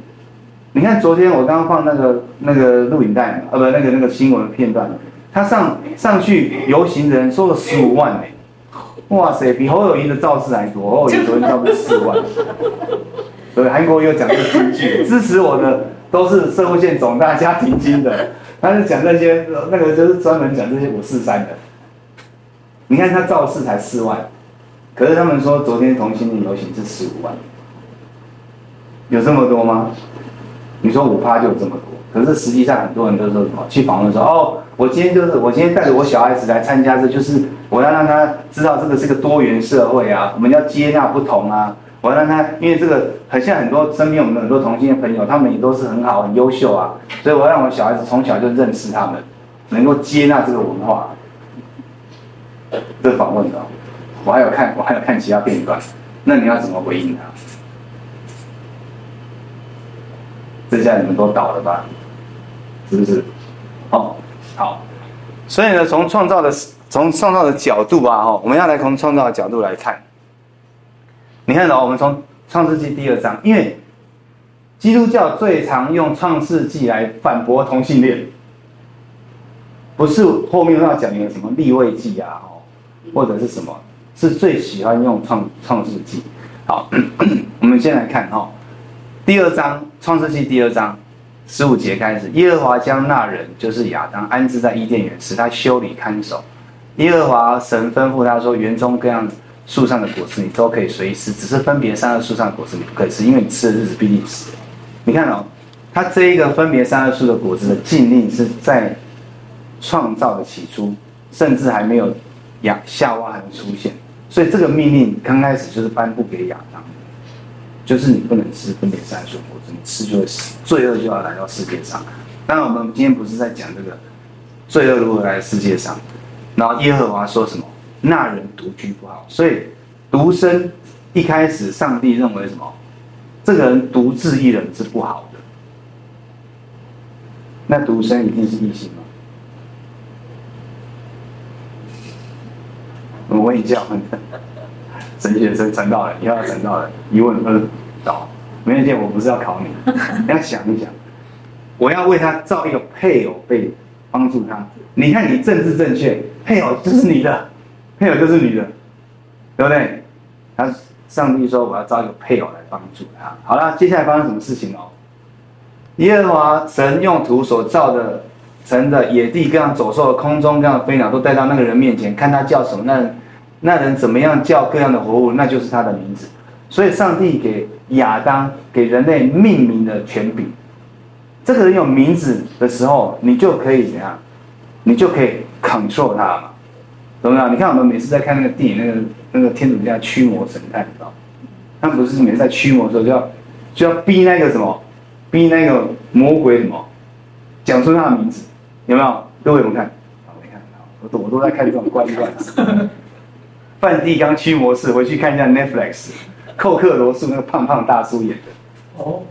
你看昨天我刚刚放那个那个录影带，呃，不，那个那个新闻片段，他上上去游行的人说了十五万，哇塞，比侯友宜的造势还多，侯友宜昨天差不多四万。对，韩国又讲这个金句，支持我的都是社会线总大家庭金的，他是讲那些那个就是专门讲这些五四三的。你看他造势才四万，可是他们说昨天同性恋游行是十五万，有这么多吗？你说五趴就有这么多，可是实际上很多人都说什么？去访问说哦，我今天就是我今天带着我小孩子来参加，这就是我要让他知道这个是个多元社会啊，我们要接纳不同啊，我要让他，因为这个很像很多身边我们很多同性的朋友，他们也都是很好很优秀啊，所以我要让我小孩子从小就认识他们，能够接纳这个文化。这访问的，我还有看，我还有看其他片段，那你要怎么回应他？这下你们都倒了吧？是不是？哦，好，所以呢，从创造的从创造的角度啊，哈，我们要来从创造的角度来看。你看到，我们从创世纪第二章，因为基督教最常用创世纪来反驳同性恋，不是后面要讲一个什么立位记啊，或者是什么，是最喜欢用创创世纪。好，*coughs* 我们先来看哈，第二章创世纪第二章十五节开始，耶和华将那人就是亚当安置在伊甸园，使他修理看守。耶和华神吩咐他说：园中各样树上的果子你都可以随意吃，只是分别善恶树上的果子你不可以吃，因为你吃的日子必定死。你看哦，他这一个分别善恶树的果子的禁令是在创造的起初，甚至还没有。亚夏娃还没出现，所以这个命令刚开始就是颁布给亚当，就是你不能吃分别善恶树果子，你吃就会死，罪恶就要来到世界上。当然，我们今天不是在讲这个罪恶如何来世界上。然后耶和华说什么？那人独居不好，所以独身一开始上帝认为什么？这个人独自一人是不好的。那独身一定是异性吗？我问一下，*laughs* 陈先生，陈道人，你要陈道人，疑问二导，没问题，我不是要考你，你要想一想，我要为他造一个配偶，被帮助他。你看你政治正确，配偶就是你的，配偶就是你的，对不对？他上帝说我要造一个配偶来帮助他。好了，接下来发生什么事情哦？耶和华神用土所造的神的野地各样走兽的空中各样飞鸟都带到那个人面前，看他叫什么，那那人怎么样叫各样的活物，那就是他的名字。所以上帝给亚当给人类命名的权柄。这个人有名字的时候，你就可以怎样？你就可以 control 他嘛，懂没有？你看我们每次在看那个电影，那个那个天主教驱魔神探，你知道？他不是每次在驱魔的时候就要就要逼那个什么，逼那个魔鬼什么，讲出他的名字。有没有？各位，我们看，好，没看，我都我都在看这种怪异段。梵蒂冈驱魔士，回去看一下 Netflix，寇克罗素那个胖胖大叔演的。哦，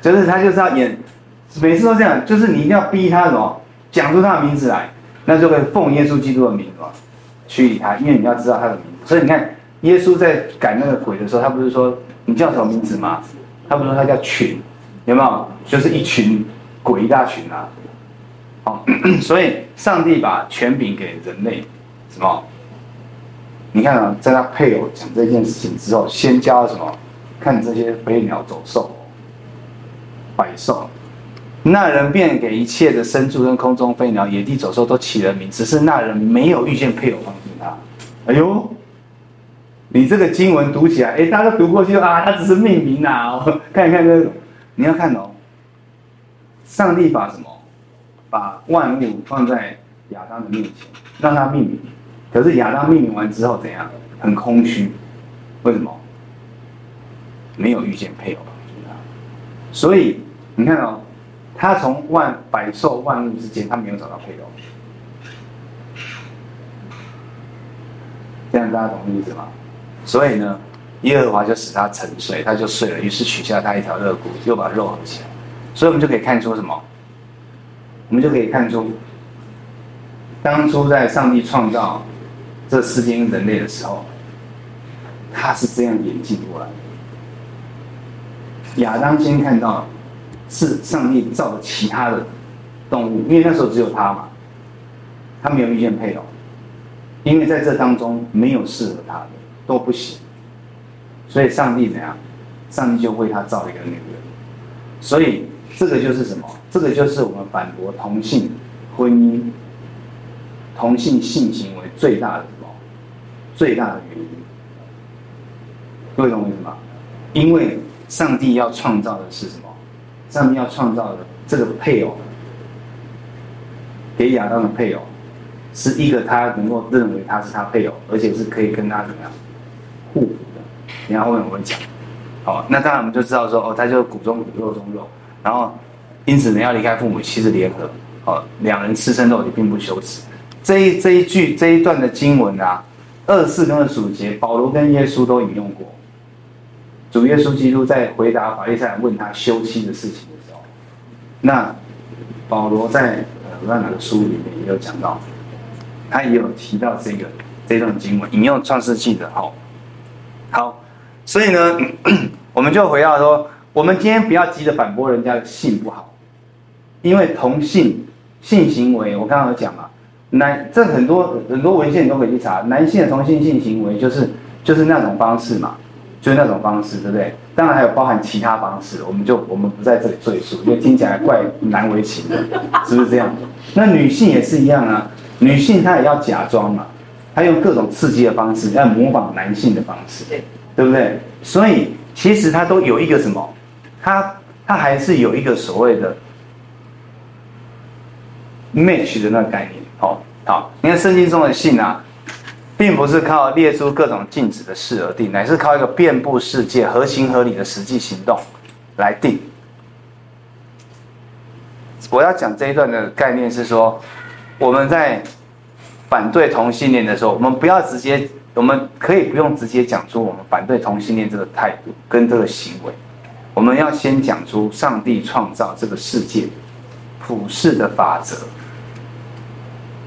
就是他就是要演，每次都这样，就是你一定要逼他什么，讲出他的名字来，那就会奉耶稣基督的名嘛，驱离他，因为你要知道他的名字。所以你看，耶稣在赶那个鬼的时候，他不是说你叫什么名字吗？他不是说他叫群，有没有？就是一群鬼，一大群啊。好，*coughs* 所以上帝把权柄给人类，什么？你看啊，在他配偶讲这件事情之后，先教什么？看这些飞鸟走兽、百兽，那人便给一切的牲畜跟空中飞鸟、野地走兽都起了名，只是那人没有遇见配偶帮助他。哎呦，你这个经文读起来，哎，大家都读过去啊，他只是命名呐、啊。*laughs* 看一看这个，你要看哦，上帝把什么？把万物放在亚当的面前，让他命名。可是亚当命名完之后怎样？很空虚。为什么？没有遇见配偶。所以你看哦，他从万百兽万物之间，他没有找到配偶。这样大家懂意思吗？所以呢，耶和华就使他沉睡，他就睡了。于是取下他一条肋骨，又把肉合起来。所以我们就可以看出什么？我们就可以看出，当初在上帝创造这世间人类的时候，他是这样演进过来的。亚当先看到是上帝造的其他的动物，因为那时候只有他嘛，他没有遇见配偶，因为在这当中没有适合他的，都不行，所以上帝怎样？上帝就为他造一个女人，所以这个就是什么？这个就是我们反驳同性婚姻、同性性行为最大的？最大的原因。各位懂我意思吗？因为。上帝要创造的是什么？上帝要创造的这个配偶，给亚当的配偶，是一个他能够认为他是他配偶，而且是可以跟他怎么样互补的。然后后面我会讲，好，那当然我们就知道说，哦，他就骨中骨肉中肉，然后因此呢要离开父母妻子联合，哦，两人吃身肉也并不羞耻。这一这一句这一段的经文啊，二十四跟二十五节，保罗跟耶稣都引用过。主耶稣基督在回答法利赛人问他休妻的事情的时候，那保罗在呃那哪个书里面也有讲到，他也有提到这个这段经文，引用创世纪的。好，好，所以呢，*clears throat* 我们就回到说，我们今天不要急着反驳人家的性不好，因为同性性行为，我刚刚有讲嘛，男这很多很多文献你都可以去查，男性的同性性行为就是就是那种方式嘛。就是那种方式，对不对？当然还有包含其他方式，我们就我们不在这里赘述，因为听起来怪难为情的，是不是这样？*laughs* 那女性也是一样啊，女性她也要假装嘛，她用各种刺激的方式，要模仿男性的方式，对不对？所以其实她都有一个什么，她她还是有一个所谓的 match 的那个概念。好，好，你看圣经中的信啊。并不是靠列出各种禁止的事而定，乃是靠一个遍布世界、合情合理的实际行动来定。我要讲这一段的概念是说，我们在反对同性恋的时候，我们不要直接，我们可以不用直接讲出我们反对同性恋这个态度跟这个行为，我们要先讲出上帝创造这个世界普世的法则。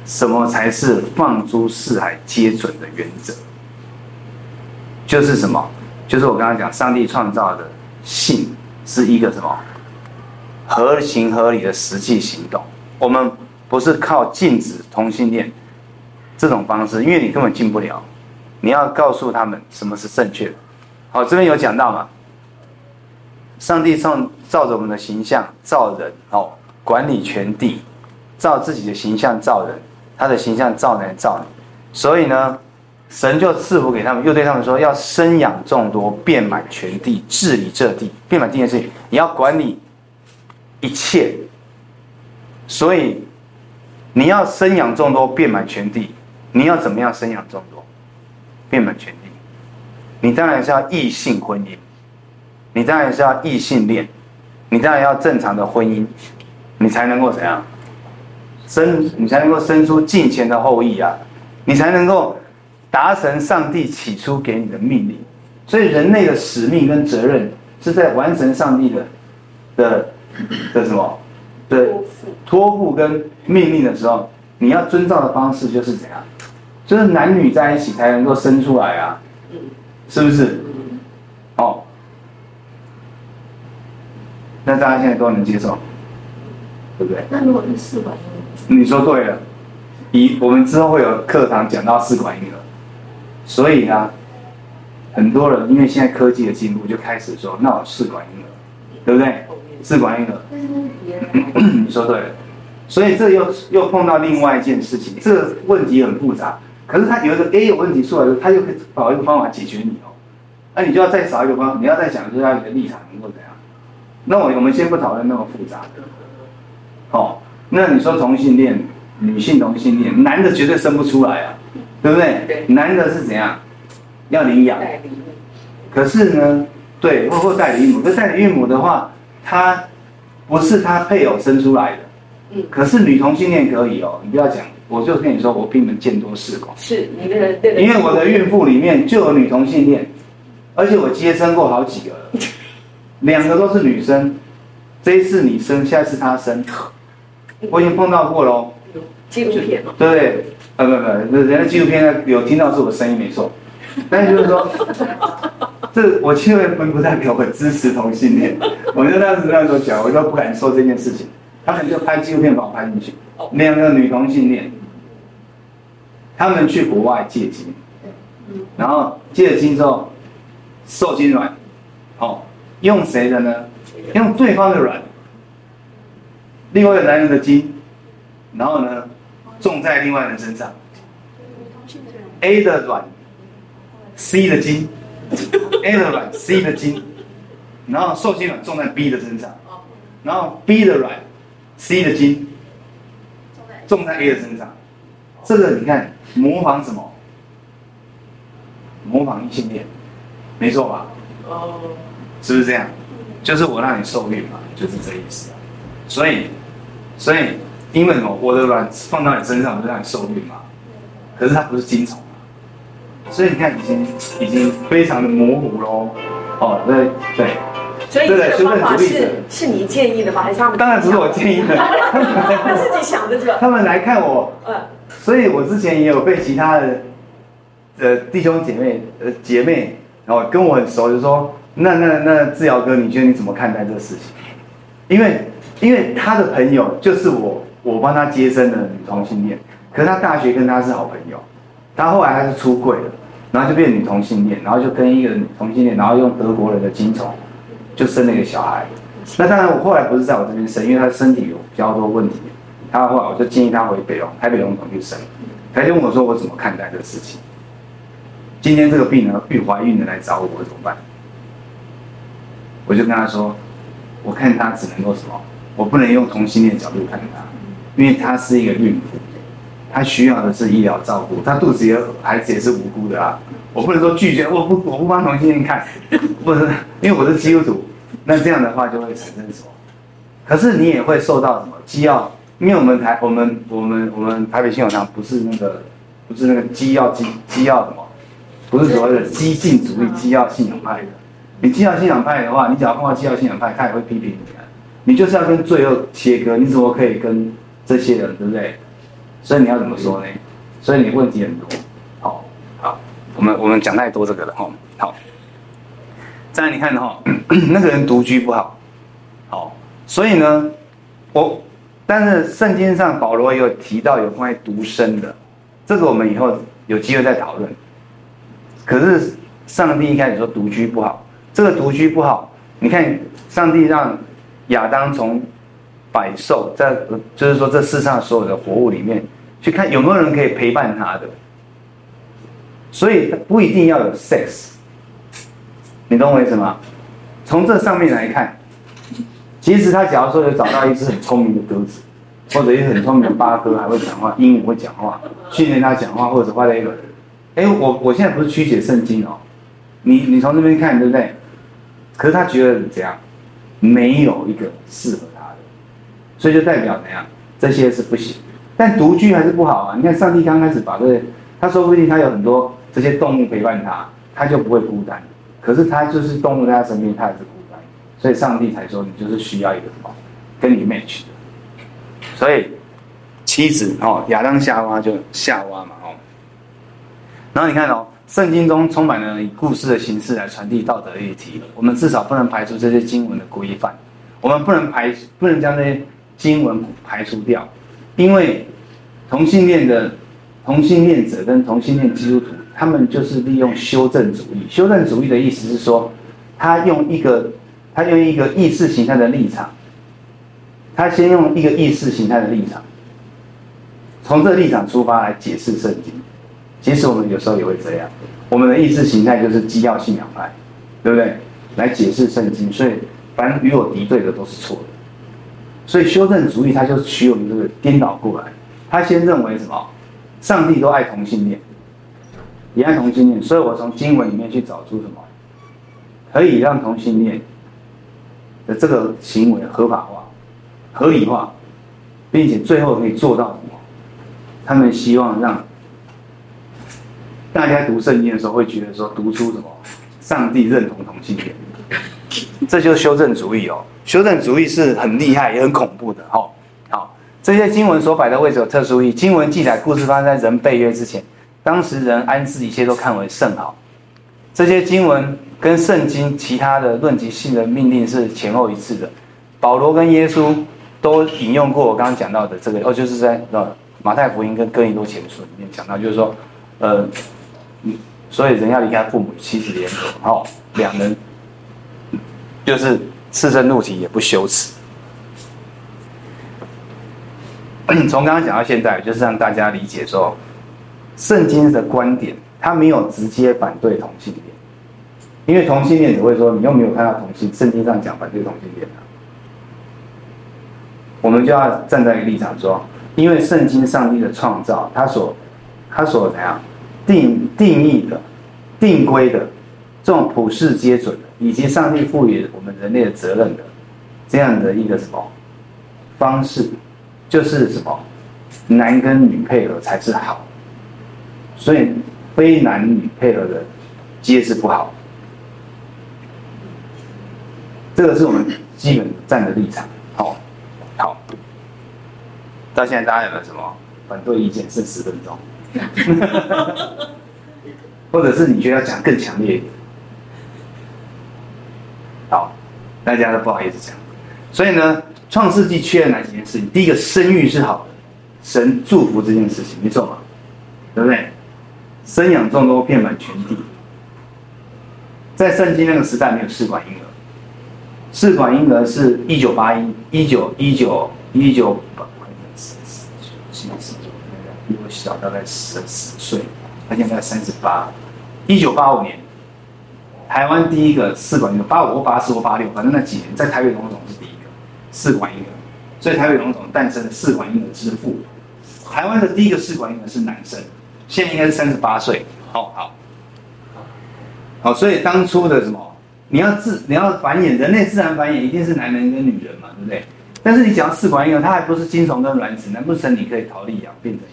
什么才是放诸四海皆准的原则？就是什么？就是我刚刚讲，上帝创造的性是一个什么合情合理的实际行动。我们不是靠禁止同性恋这种方式，因为你根本进不了。你要告诉他们什么是正确的。好，这边有讲到嘛？上帝创造着我们的形象造人，哦，管理全地，照自己的形象造人。他的形象造男造女，所以呢，神就赐福给他们，又对他们说要生养众多，遍满全地，治理这地。遍满地的事情，你要管理一切。所以你要生养众多，遍满全地。你要怎么样生养众多，遍满全地？你当然是要异性婚姻，你当然是要异性恋，你当然要正常的婚姻，你才能够怎样？生，你才能够生出敬虔的后裔啊！你才能够达成上帝起初给你的命令。所以，人类的使命跟责任是在完成上帝的的的什么？的托付跟命令的时候，你要遵照的方式就是怎样？就是男女在一起才能够生出来啊！是不是？哦，那大家现在都能接受，对不对？那如果是试管婴儿你说对了，以我们之后会有课堂讲到试管婴儿，所以呢，很多人因为现在科技的进步，就开始说那我试管婴儿，对不对？试管婴儿，*coughs* 你说对了，所以这又又碰到另外一件事情，这个问题很复杂，可是他有一个 A 有问题出来的时候，他又可以找一个方法解决你哦，那你就要再找一个方法，你要再想，就是他的立场能够怎样？那我我们先不讨论那么复杂的，好。那你说同性恋，女性同性恋，男的绝对生不出来啊，对不对？对。男的是怎样？要领养。可是呢，对，或或代理孕母。可代理孕母的话，他不是他配偶生出来的。嗯。可是女同性恋可以哦，你不要讲，我就跟你说，我比你们见多识广。是，你的对。因为我的孕妇里面就有女同性恋，而且我接生过好几个了，*laughs* 两个都是女生。这一次你生，下一次她生，我已经碰到过喽。纪录片对不对？呃，不不，人家纪录片呢有听到是我声音没错，但是就是说，*laughs* 这我其实并不代表我支持同性恋，我就当时那时候讲，我都不敢说这件事情。他们就拍纪录片把我拍进去，两个女同性恋，他们去国外借精，然后借了精之后受精卵，哦，用谁的呢？用对方的卵，另外一个男人的精，然后呢，种在另外一个人身上。A 的卵，C 的精，A 的卵，C 的精，然后受精卵种在 B 的身上，然后 B 的卵，C 的精，种在 A 的身上。这个你看模仿什么？模仿异性恋，没错吧？哦，是不是这样？就是我让你受孕嘛，就是这意思。所以，所以因为什么？我的卵放到你身上，我就让你受孕嘛。可是它不是精虫嘛，所以你看已经已经非常的模糊喽。哦，对对。所以这个方法是是你建议的吗？还是他们？当然不是我建议的，*laughs* 他自己想的是吧？*laughs* 他们来看我，嗯，所以我之前也有被其他的呃弟兄姐妹呃姐妹，然后跟我很熟，就说。那那那志尧哥，你觉得你怎么看待这个事情？因为因为他的朋友就是我我帮他接生的女同性恋，可是他大学跟他是好朋友，他后来他是出柜了，然后就变女同性恋，然后就跟一个女同性恋，然后用德国人的精虫就生了一个小孩。那当然我后来不是在我这边生，因为他身体有比较多问题，他后来我就建议他回北荣台北龙总去生，他就问我说我怎么看待这个事情？今天这个病人孕怀孕的来找我，我怎么办？我就跟他说，我看他只能够什么，我不能用同性恋角度看他，因为他是一个孕妇，他需要的是医疗照顾，他肚子也孩子也是无辜的啊，我不能说拒绝，我不我不帮同性恋看，*laughs* 不是，因为我是基督徒，那这样的话就会产生什么？可是你也会受到什么基要？因为我们台我们我们我们台北信友堂不是那个不是那个基要基基要什么？不是所谓的激进主义基要信仰派的。你基要信仰派的话，你只要碰到基要信仰派，他也会批评你。你就是要跟罪恶切割，你怎么可以跟这些人，对不对？所以你要怎么说呢？所以你问题很多。好，好，我们我们讲太多这个了哈。好，再来你看哈，*clears throat* 那个人独居不好，好，所以呢，我但是圣经上保罗也有提到有关于独身的，这个我们以后有机会再讨论。可是上帝一开始说独居不好。这个独居不好，你看，上帝让亚当从百兽在，就是说这世上所有的活物里面去看有没有人可以陪伴他的，所以他不一定要有 sex，你懂我意思吗？从这上面来看，其实他假如说有找到一只很聪明的鸽子，或者一只很聪明的八哥还会讲话，鹦鹉会讲话，训练它讲话，或者画了一个，哎，我我现在不是曲解圣经哦，你你从这边看对不对？可是他觉得怎样，没有一个适合他的，所以就代表怎样，这些是不行。但独居还是不好啊！你看上帝刚开始把这，他说不定他有很多这些动物陪伴他，他就不会孤单。可是他就是动物在他身边，他也是孤单。所以上帝才说你就是需要一个什么，跟你 match 的。所以妻子哦，亚当夏娃就夏娃嘛哦。然后你看哦。圣经中充满了以故事的形式来传递道德议题，我们至少不能排除这些经文的规范，我们不能排，不能将这些经文排除掉，因为同性恋的同性恋者跟同性恋基督徒，他们就是利用修正主义。修正主义的意思是说，他用一个他用一个意识形态的立场，他先用一个意识形态的立场，从这立场出发来解释圣经。其实我们有时候也会这样，我们的意识形态就是基要信仰派，对不对？来解释圣经，所以凡与我敌对的都是错的。所以修正主义他就取我们这个颠倒过来，他先认为什么？上帝都爱同性恋，也爱同性恋，所以我从经文里面去找出什么，可以让同性恋的这个行为合法化、合理化，并且最后可以做到什么？他们希望让大家读圣经的时候会觉得说，读出什么？上帝认同同性恋，*laughs* 这就是修正主义哦。修正主义是很厉害也很恐怖的哦。好，这些经文所摆的位置有特殊意义。经文记载故事发生在人被约之前，当时人安置一切都看为甚好。这些经文跟圣经其他的论及性的命令是前后一致的。保罗跟耶稣都引用过我刚刚讲到的这个哦，就是在呃马太福音跟哥林多前书里面讲到，就是说呃。所以人要离开父母，妻子联合，哦，两人就是赤身露体也不羞耻。*clears throat* 从刚刚讲到现在，就是让大家理解说，圣经的观点，他没有直接反对同性恋，因为同性恋只会说你又没有看到同性，圣经上讲反对同性恋啊。我们就要站在一个立场说，因为圣经上帝的创造，他所他所怎样？定定义的、定规的、这种普世皆准的，以及上帝赋予我们人类的责任的这样的一个什么方式，就是什么男跟女配合才是好，所以非男女配合的皆是不好。这个是我们基本站的立场。好，好，到现在大家有没有什么反对意见？剩十分钟。*laughs* 或者是你觉得要讲更强烈一点，好，大家都不好意思讲。所以呢，创世纪缺了哪几件事情？第一个，生育是好的，神祝福这件事情，没错吧？对不对？生养众多，遍满全地。在圣经那个时代，没有试管婴儿，试管婴儿是一九八一、一九一九一九。小大概十十岁，他现在三十八。一九八五年，台湾第一个试管婴儿，八五或八四或八六，反正那几年在台北荣总是第一个试管婴儿，所以台北荣总诞生了试管婴儿之父。台湾的第一个试管婴儿是男生，现在应该是三十八岁。好好好，所以当初的什么，你要自你要繁衍，人类自然繁衍一定是男人跟女人嘛，对不对？但是你讲试管婴儿，它还不是精虫跟卵子，难不成你可以逃离养变成？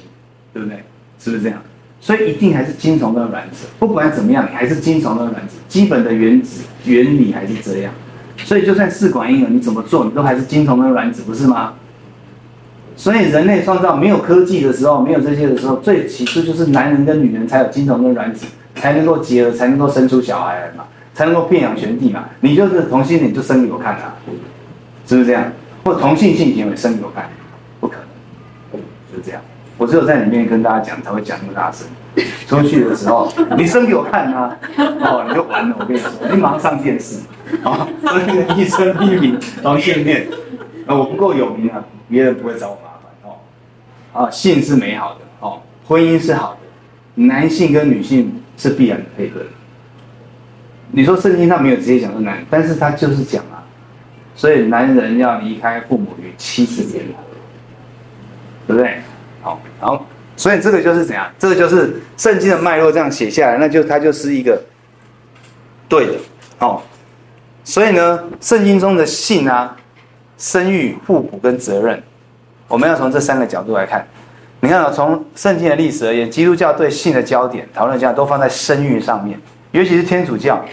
对不对？是不是这样？所以一定还是精虫跟卵子，不管怎么样，你还是精虫跟卵子，基本的原子原理还是这样。所以就算试管婴儿，你怎么做，你都还是精虫跟卵子，不是吗？所以人类创造没有科技的时候，没有这些的时候，最起初就是男人跟女人才有精虫跟卵子，才能够结合，才能够生出小孩来嘛，才能够变养全地嘛。你就是同性恋，就生给我看啊，是不是这样？或同性性行为生给我看，不可能，就是这样。我只有在里面跟大家讲，才会讲那么大声。出去的时候，*laughs* 你生给我看啊，哦，你就完了。我跟你说，你马上上电视，啊，所以那个医生批评同性恋，啊，我不够有名啊，别人不会找我麻烦哦。啊，性是美好的哦，婚姻是好的，男性跟女性是必然的配合。你说圣经上没有直接讲说男，但是他就是讲啊，所以男人要离开父母与妻子联合，对不对？好，然后，所以这个就是怎样？这个就是圣经的脉络，这样写下来，那就它就是一个对的。好，所以呢，圣经中的性啊、生育、互补跟责任，我们要从这三个角度来看。你看啊，从圣经的历史而言，基督教对性的焦点讨论下都放在生育上面，尤其是天主教，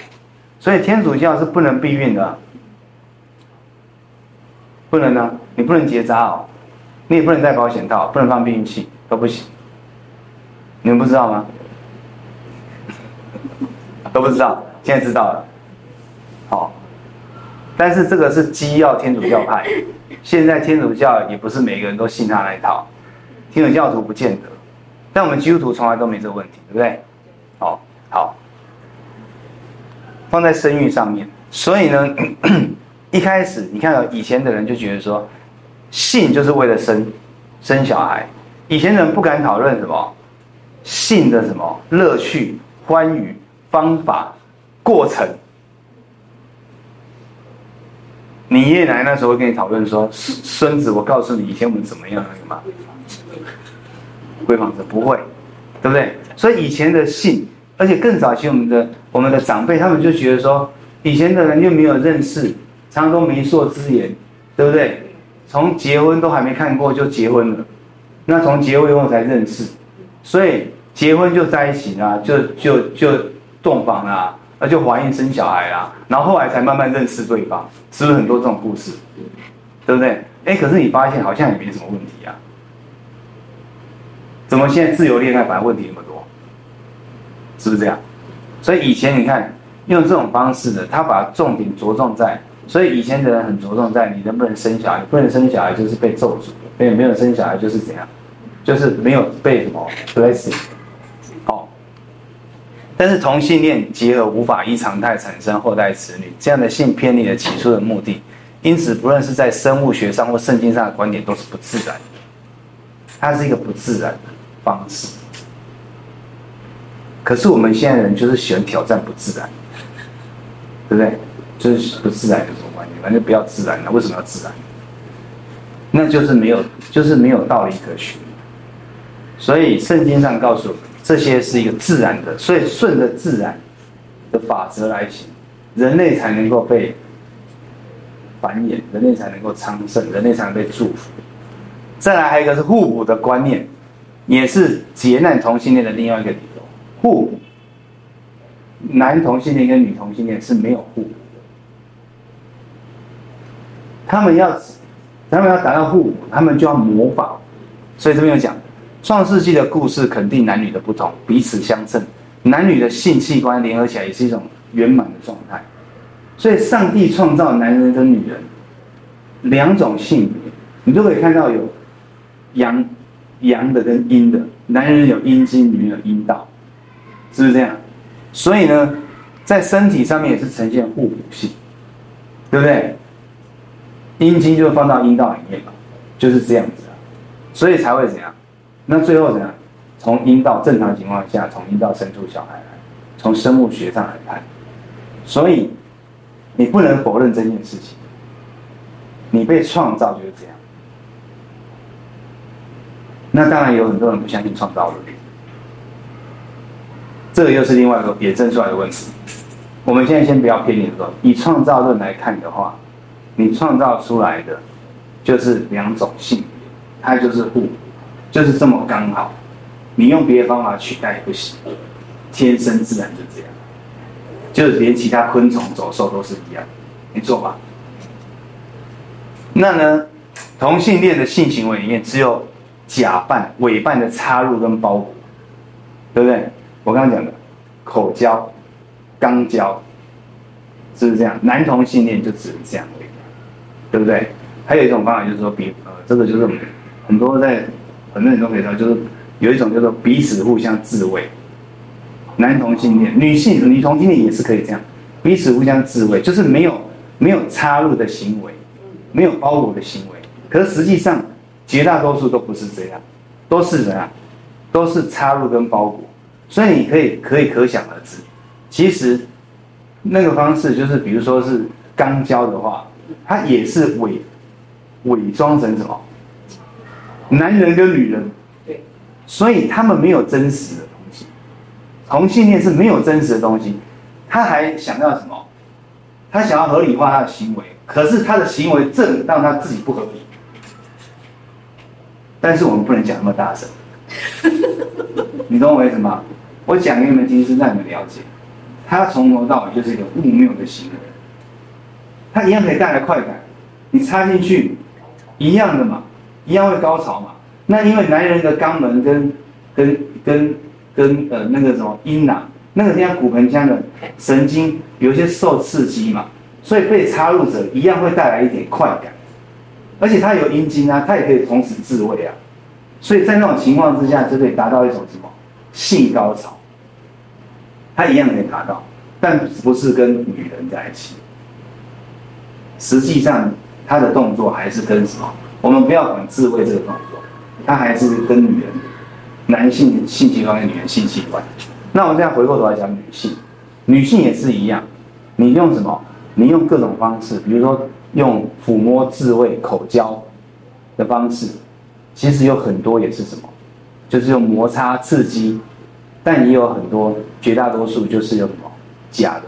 所以天主教是不能避孕的，不能呢，你不能结扎哦。你也不能戴保险套，不能放避孕器，都不行。你们不知道吗？都不知道，现在知道了。好，但是这个是基要天主教派，现在天主教也不是每个人都信他那一套，天主教徒不见得，但我们基督徒从来都没这个问题，对不对？好，好，放在生育上面，所以呢，*coughs* 一开始你看到以前的人就觉得说。性就是为了生生小孩，以前人不敢讨论什么性的什么乐趣、欢愉、方法、过程，你爷爷奶奶那时候跟你讨论说，孙子，我告诉你，以前我们怎么样那个吗？闺房者不会，对不对？所以以前的性，而且更早期我们的我们的长辈，他们就觉得说，以前的人又没有认识，常常都媒妁之言，对不对？从结婚都还没看过就结婚了，那从结婚以后才认识，所以结婚就在一起啦，就就就洞房啦。那就怀孕生小孩啦，然后后来才慢慢认识对方，是不是很多这种故事？对不对？哎，可是你发现好像也没什么问题啊？怎么现在自由恋爱反而问题那么多？是不是这样？所以以前你看用这种方式的，他把重点着重在，所以以前的人很着重在你能不能生小孩，不能生小孩就是被咒诅，没有没有生小孩就是怎样，就是没有被什么 blessing。但是同性恋结合无法依常态产生后代子女，这样的性偏离了起初的目的，因此不论是在生物学上或圣经上的观点都是不自然的，它是一个不自然的方式。可是我们现在人就是喜欢挑战不自然，对不对？就是不自然有什么关系？反正不要自然了，为什么要自然？那就是没有，就是没有道理可循。所以圣经上告诉。这些是一个自然的，所以顺着自然的法则来行，人类才能够被繁衍，人类才能够昌盛，人类才能被祝福。再来，还有一个是互补的观念，也是劫难同性恋的另外一个理由。互补，男同性恋跟女同性恋是没有互补，他们要他们要达到互补，他们就要模仿。所以这边有讲。创世纪的故事肯定男女的不同，彼此相称，男女的性器官联合起来也是一种圆满的状态。所以，上帝创造男人跟女人两种性别，你都可以看到有阳阳的跟阴的，男人有阴茎，女人有阴道，是不是这样？所以呢，在身体上面也是呈现互补性，对不对？阴茎就放到阴道里面嘛，就是这样子啊，所以才会怎样？那最后怎样？从阴道正常情况下，从阴道生出小孩来，从生物学上来看，所以你不能否认这件事情。你被创造就是这样。那当然有很多人不相信创造论，这个又是另外一个衍生出来的问题。我们现在先不要偏离说，以创造论来看的话，你创造出来的就是两种性别，它就是互。就是这么刚好，你用别的方法取代也不行，天生自然就这样，就是连其他昆虫、走兽都是一样，没错吧？那呢，同性恋的性行为里面只有假扮、伪扮的插入跟包裹，对不对？我刚刚讲的口交、肛交，是不是这样？男同性恋就只能这样，对不对？还有一种方法就是说，比呃，这个就是很多在。很多人都可以知道，就是有一种叫做彼此互相自慰，男同性恋、女性、女同性恋也是可以这样，彼此互相自慰，就是没有没有插入的行为，没有包裹的行为。可是实际上绝大多数都不是这样，都是怎样？都是插入跟包裹。所以你可以可以可想而知，其实那个方式就是，比如说是肛交的话，它也是伪伪装成什么？男人跟女人，对，所以他们没有真实的东西。同性恋是没有真实的东西，他还想要什么？他想要合理化他的行为，可是他的行为正让他自己不合理。但是我们不能讲那么大声，*laughs* 你懂我意思吗？我讲给你们听是让你们了解，他从头到尾就是一个误谬的行为，他一样可以带来快感，你插进去，一样的嘛。一样会高潮嘛？那因为男人的肛门跟跟跟跟呃那个什么阴囊，那个地方骨盆腔的神经有些受刺激嘛，所以被插入者一样会带来一点快感，而且他有阴茎啊，他也可以同时自慰啊，所以在那种情况之下就可以达到一种什么？性高潮，他一样可以达到，但不是跟女人在一起，实际上他的动作还是跟什么？我们不要管自慰这个动作，他还是跟女人、男性性器官跟女人性器官。那我们现在回过头来讲女性，女性也是一样。你用什么？你用各种方式，比如说用抚摸、自慰、口交的方式，其实有很多也是什么，就是用摩擦、刺激，但也有很多，绝大多数就是用什么假的，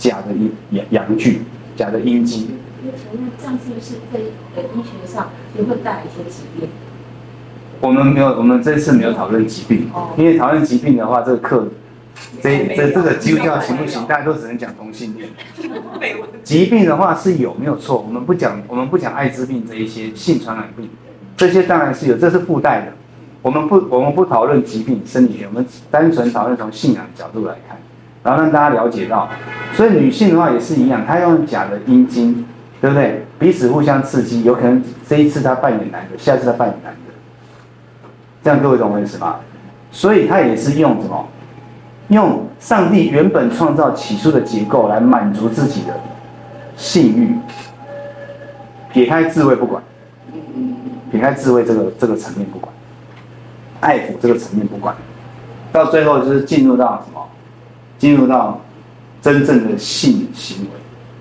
假的阳阳具、假的阴茎。那这样是不是在呃医学上也会带来一些疾病？我们没有，我们这次没有讨论疾病，因为讨论疾病的话，这个课，这这这个基督教行不行？大家都只能讲同性恋。*laughs* 疾病的话是有没有错？我们不讲，我们不讲艾滋病这一些性传染病，这些当然是有，这是附带的。我们不，我们不讨论疾病生理学，我们单纯讨论从信仰角度来看，然后让大家了解到，所以女性的话也是一样，她用假的阴茎，对不对？彼此互相刺激，有可能这一次她扮演男的，下次她扮演男的。这样各位懂我意思吗？所以她也是用什么？用上帝原本创造起初的结构来满足自己的性欲，撇开自慰不管，撇开自慰这个这个层面不管，爱抚这个层面不管，到最后就是进入到什么？进入到真正的性行为，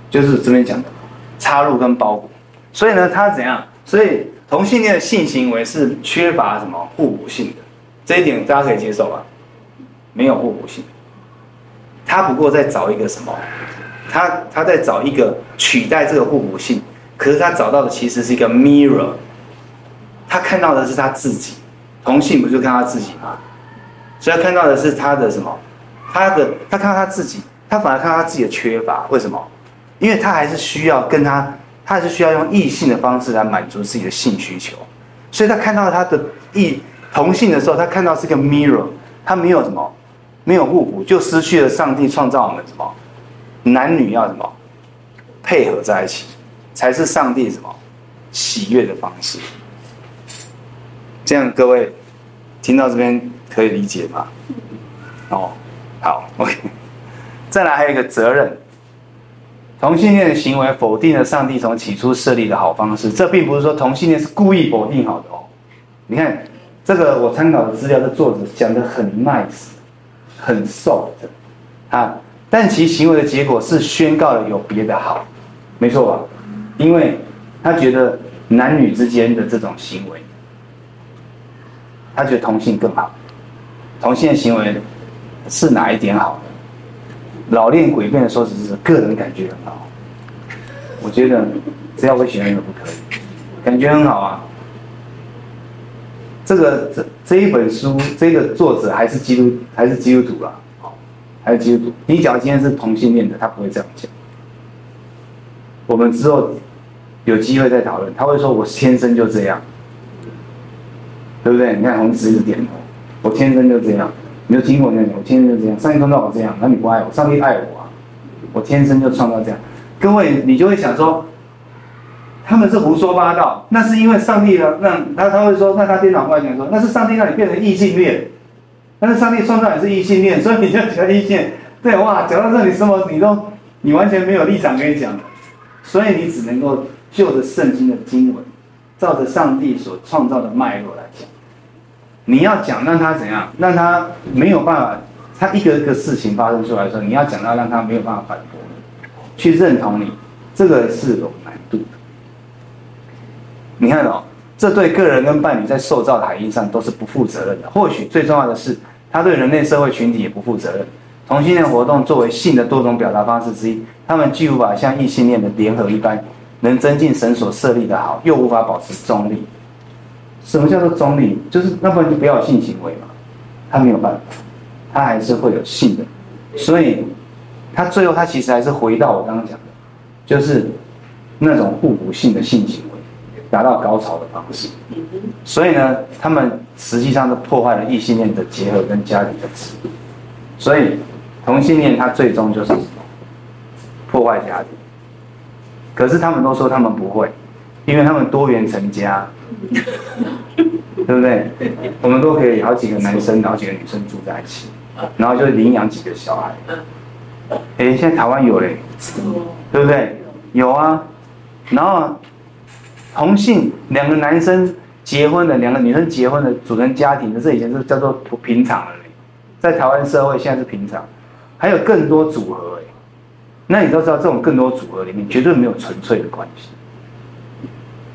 就是这边讲的插入跟包裹。所以呢，他怎样？所以。同性恋的性行为是缺乏什么互补性的，这一点大家可以接受吧？没有互补性，他不过在找一个什么？他他在找一个取代这个互补性，可是他找到的其实是一个 mirror，他看到的是他自己。同性不就看他自己吗？所以他看到的是他的什么？他的他看到他自己，他反而看到他自己的缺乏。为什么？因为他还是需要跟他。他还是需要用异性的方式来满足自己的性需求，所以他看到他的异同性的时候，他看到是个 mirror，他没有什么，没有互补，就失去了上帝创造我们什么，男女要什么配合在一起，才是上帝什么喜悦的方式。这样各位听到这边可以理解吗？哦，好，OK，再来还有一个责任。同性恋的行为否定了上帝从起初设立的好方式，这并不是说同性恋是故意否定好的哦。你看这个我参考的资料，的作者讲的很 nice，很 soft 啊，但其行为的结果是宣告了有别的好，没错吧？因为他觉得男女之间的这种行为，他觉得同性更好，同性的行为是哪一点好？老练诡辩的说，只是个人感觉很好。我觉得只要我喜欢的不可以，感觉很好啊。这个这这一本书，这个作者还是基督还是基督徒啊？还是基督徒。你假如今天是同性恋的，他不会这样讲。我们之后有机会再讨论，他会说我天生就这样，对不对？你看红十字点头，我天生就这样。你有听过那个？我天生就这样，上帝创造我这样，那你不爱我？上帝爱我啊！我天生就创造这样。各位，你就会想说，他们是胡说八道。那是因为上帝呢，让他他会说，那他电脑过来讲说，那是上帝让你变成异性恋。但是上帝创造你是异性恋，所以你就觉得异性恋。对，哇，讲到这里什么你都你完全没有立场跟你讲，所以你只能够就着圣经的经文，照着上帝所创造的脉络来讲。你要讲让他怎样，让他没有办法，他一个一个事情发生出来的时候，你要讲到让他没有办法反驳你，去认同你，这个是有难度的。你看哦，这对个人跟伴侣在受造的含义上都是不负责任的。或许最重要的是，他对人类社会群体也不负责任。同性恋活动作为性的多种表达方式之一，他们既无法像异性恋的联合一般，能增进神所设立的好，又无法保持中立。什么叫做中立？就是那不然就不要性行为嘛，他没有办法，他还是会有性的，所以他最后他其实还是回到我刚刚讲的，就是那种互补性的性行为，达到高潮的方式。所以呢，他们实际上是破坏了异性恋的结合跟家庭的制度，所以同性恋他最终就是？破坏家庭。可是他们都说他们不会，因为他们多元成家。对不对？我们都可以好几个男生，好几个女生住在一起，然后就领养几个小孩。哎，现在台湾有嘞，对不对？有啊。然后同性两个男生结婚的，两个女生结婚的，组成家庭的，这以前是叫做平常的嘞，在台湾社会现在是平常，还有更多组合哎。那你都知道，这种更多组合里面绝对没有纯粹的关系，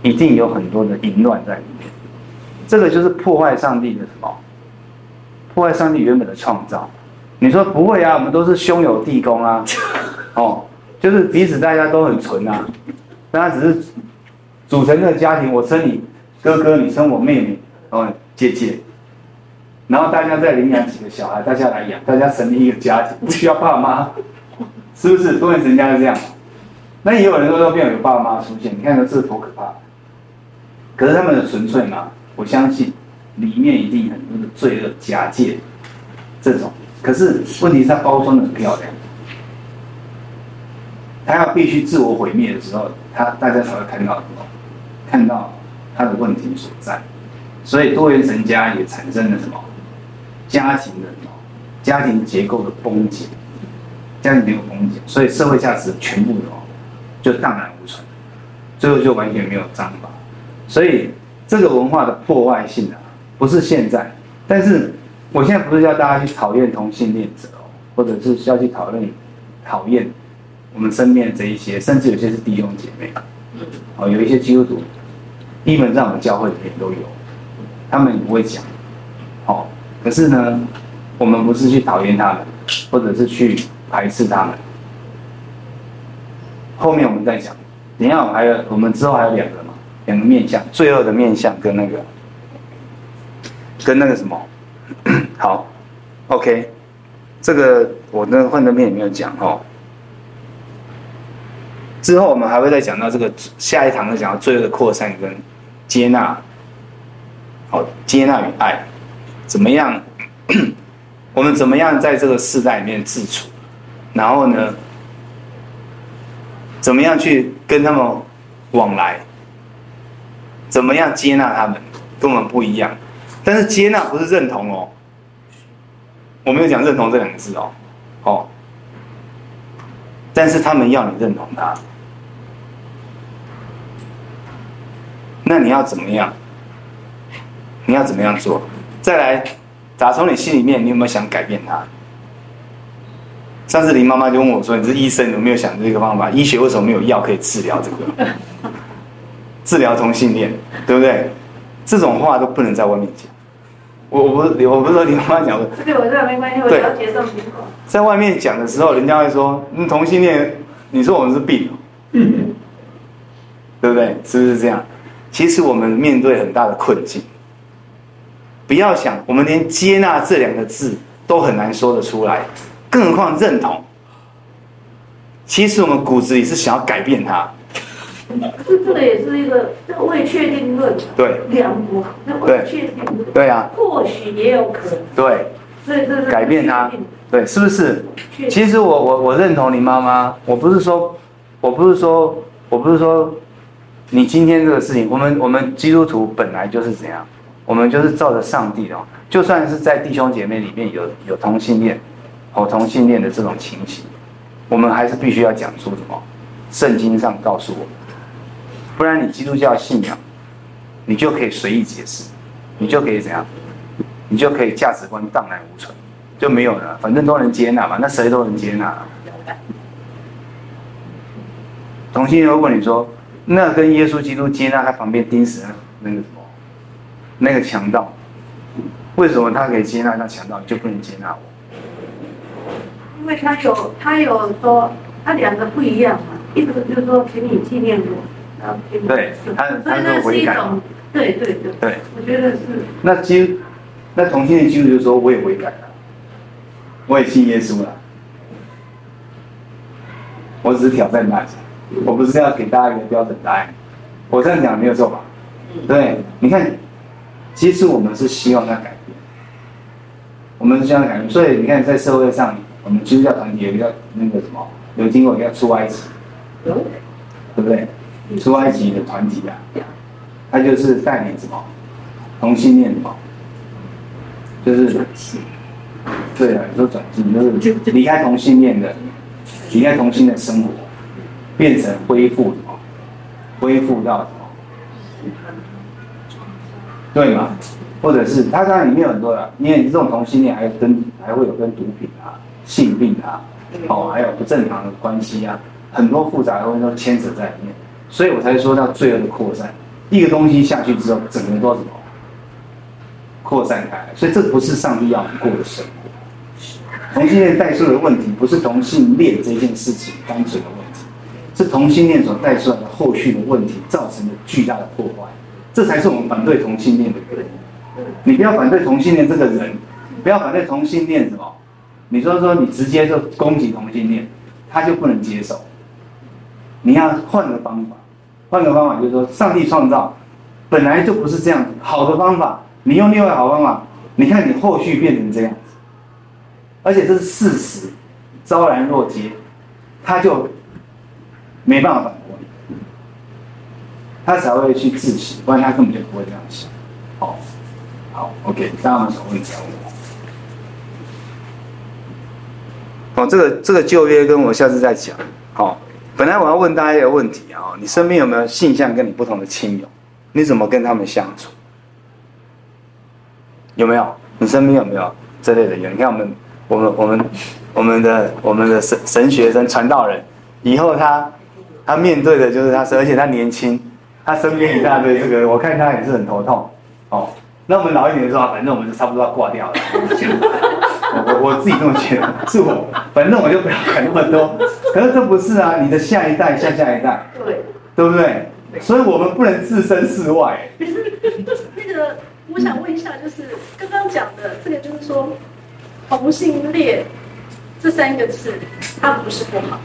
一定有很多的淫乱在里面。这个就是破坏上帝的什么？破坏上帝原本的创造。你说不会啊？我们都是兄友弟恭啊，*laughs* 哦，就是彼此大家都很纯啊，大家只是组成这个家庭，我生你哥哥，你生我妹妹，哦，姐姐，然后大家再领养几个小孩，大家来养，大家成立一个家庭，不需要爸妈。是不是多元成家是这样？那也有人说说，变有有爸妈出现，你看这是多可怕。可是他们的纯粹嘛，我相信里面一定很多的罪恶假借这种。可是问题是他包装的很漂亮，他要必须自我毁灭的时候，他大家才会看到什么？看到他的问题所在。所以多元成家也产生了什么？家庭的什么？家庭结构的崩解。家庭没有崩解，所以社会价值全部的，就荡然无存，最后就完全没有章法。所以这个文化的破坏性啊，不是现在，但是我现在不是要大家去讨厌同性恋者哦，或者是需要去讨论讨厌我们身边这一些，甚至有些是弟兄姐妹，哦，有一些基督徒，基本上我们教会里面都有，他们也不会讲，哦，可是呢，我们不是去讨厌他们，或者是去。排斥他们，后面我们再讲。等下我还有，我们之后还有两个，两个面相，罪恶的面相跟那个，跟那个什么，好，OK，这个我那个幻灯片里没有讲哦。之后我们还会再讲到这个下一堂会讲到罪恶的扩散跟接纳，好，接纳与爱，怎么样？我们怎么样在这个世代里面自处？然后呢，怎么样去跟他们往来？怎么样接纳他们？跟我们不一样，但是接纳不是认同哦。我没有讲认同这两个字哦，哦。但是他们要你认同他，那你要怎么样？你要怎么样做？再来，打从你心里面，你有没有想改变他？上次林妈妈就问我说：“你是医生，有没有想这个方法？医学为什么没有药可以治疗这个？治疗同性恋，对不对？这种话都不能在外面讲。我我不是我不是说你妈妈讲的，对我这个没关系，我了解这种情况。在外面讲的时候，人家会说：嗯，同性恋，你说我们是病，嗯，对不对？是不是这样？其实我们面对很大的困境。不要想，我们连接纳这两个字都很难说得出来。”更何况认同，其实我们骨子里是想要改变他。这这个也是一个这个未确定论。对。两国，那未确定论。对啊。或许也有可能。对。所以这是改变它。对，是不是？其实我我我认同你妈妈，我不是说，我不是说，我不是说，你今天这个事情，我们我们基督徒本来就是怎样，我们就是照着上帝的，就算是在弟兄姐妹里面有有同性恋。哦，同性恋的这种情形，我们还是必须要讲出什么？圣经上告诉我们，不然你基督教信仰，你就可以随意解释，你就可以怎样？你就可以价值观荡然无存，就没有了，反正都能接纳嘛，那谁都能接纳。同性，如果你说，那跟耶稣基督接纳他旁边钉死那个什么，那个强盗，为什么他可以接纳那强盗，就不能接纳我？因为他有，他有说，他两个不一样嘛。一个就是说，请你纪念我，对，他他是悔改。对对对。对，我觉得是。那基督，那同性恋基督就说，我也悔改了，我也信耶稣了。我只是挑战大家，我不是要给大家一个标准答案。我这样讲没有错吧？对，你看，其实我们是希望他改变，我们是希望他改变，所以你看，在社会上。我们基督教团体有一个那个什么，有经过一个出埃及，对不对？出埃及的团体啊，他就是带领什么同性恋嘛，就是对啊，你说转型就是离开同性恋的，离开同性的生活，变成恢复什么？恢复到什么？对吗？或者是他当然里面有很多的，因为这种同性恋还有跟还会有跟毒品啊。性病啊，哦，还有不正常的关系啊，很多复杂的东西都牵扯在里面，所以我才说到罪恶的扩散，一个东西下去之后，整个都怎么扩散开来，所以这不是上帝要我们过的生活。同性恋带出的问题不是同性恋这件事情单纯的问题，是同性恋所带出来的后续的问题造成的巨大的破坏，这才是我们反对同性恋的原因。你不要反对同性恋这个人，不要反对同性恋什么？你说说你直接就攻击同性恋，他就不能接受。你要换个方法，换个方法就是说，上帝创造本来就不是这样子好的方法，你用另外好方法，你看你后续变成这样子。而且这是事实，昭然若揭，他就没办法反驳你，他才会去自省，不然他根本就不会这样想。好，好，OK，大家有什么问题要问我？哦，这个这个旧约跟我下次再讲。好，本来我要问大家一个问题啊，你身边有没有性向跟你不同的亲友？你怎么跟他们相处？有没有？你身边有没有这类的人？你看我们。我们我们我们的我们的神神学生传道人，以后他他面对的就是他，而且他年轻，他身边一大堆这个，我看他也是很头痛。哦，那我们老一点的时候，反正我们就差不多要挂掉了。我我自己这么觉得，是我，反正我就不要管那么多。可是这不是啊，你的下一代、下下一代，对，对不对？所以我们不能置身事外。*laughs* 那个，我想问一下，就是刚刚讲的这个，就是说。同性恋这三个字，它不是不好，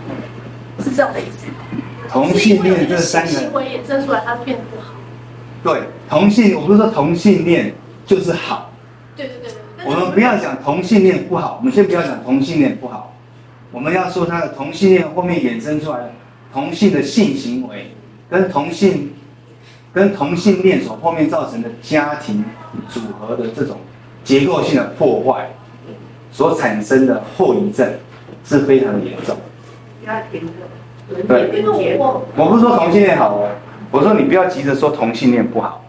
是这样的意思。同性恋这三个行为衍生出来，它变不好。对，同性，我不是说同性恋就是好。对对对对。我们不要讲同性恋不好，我们先不要讲同性恋不好，我们要说他的同性恋后面衍生出来的同性的性行为，跟同性跟同性恋所后面造成的家庭组合的这种结构性的破坏。所产生的后遗症是非常的严重。家庭的，对，我我不是说同性恋好哦，我说你不要急着说同性恋不好。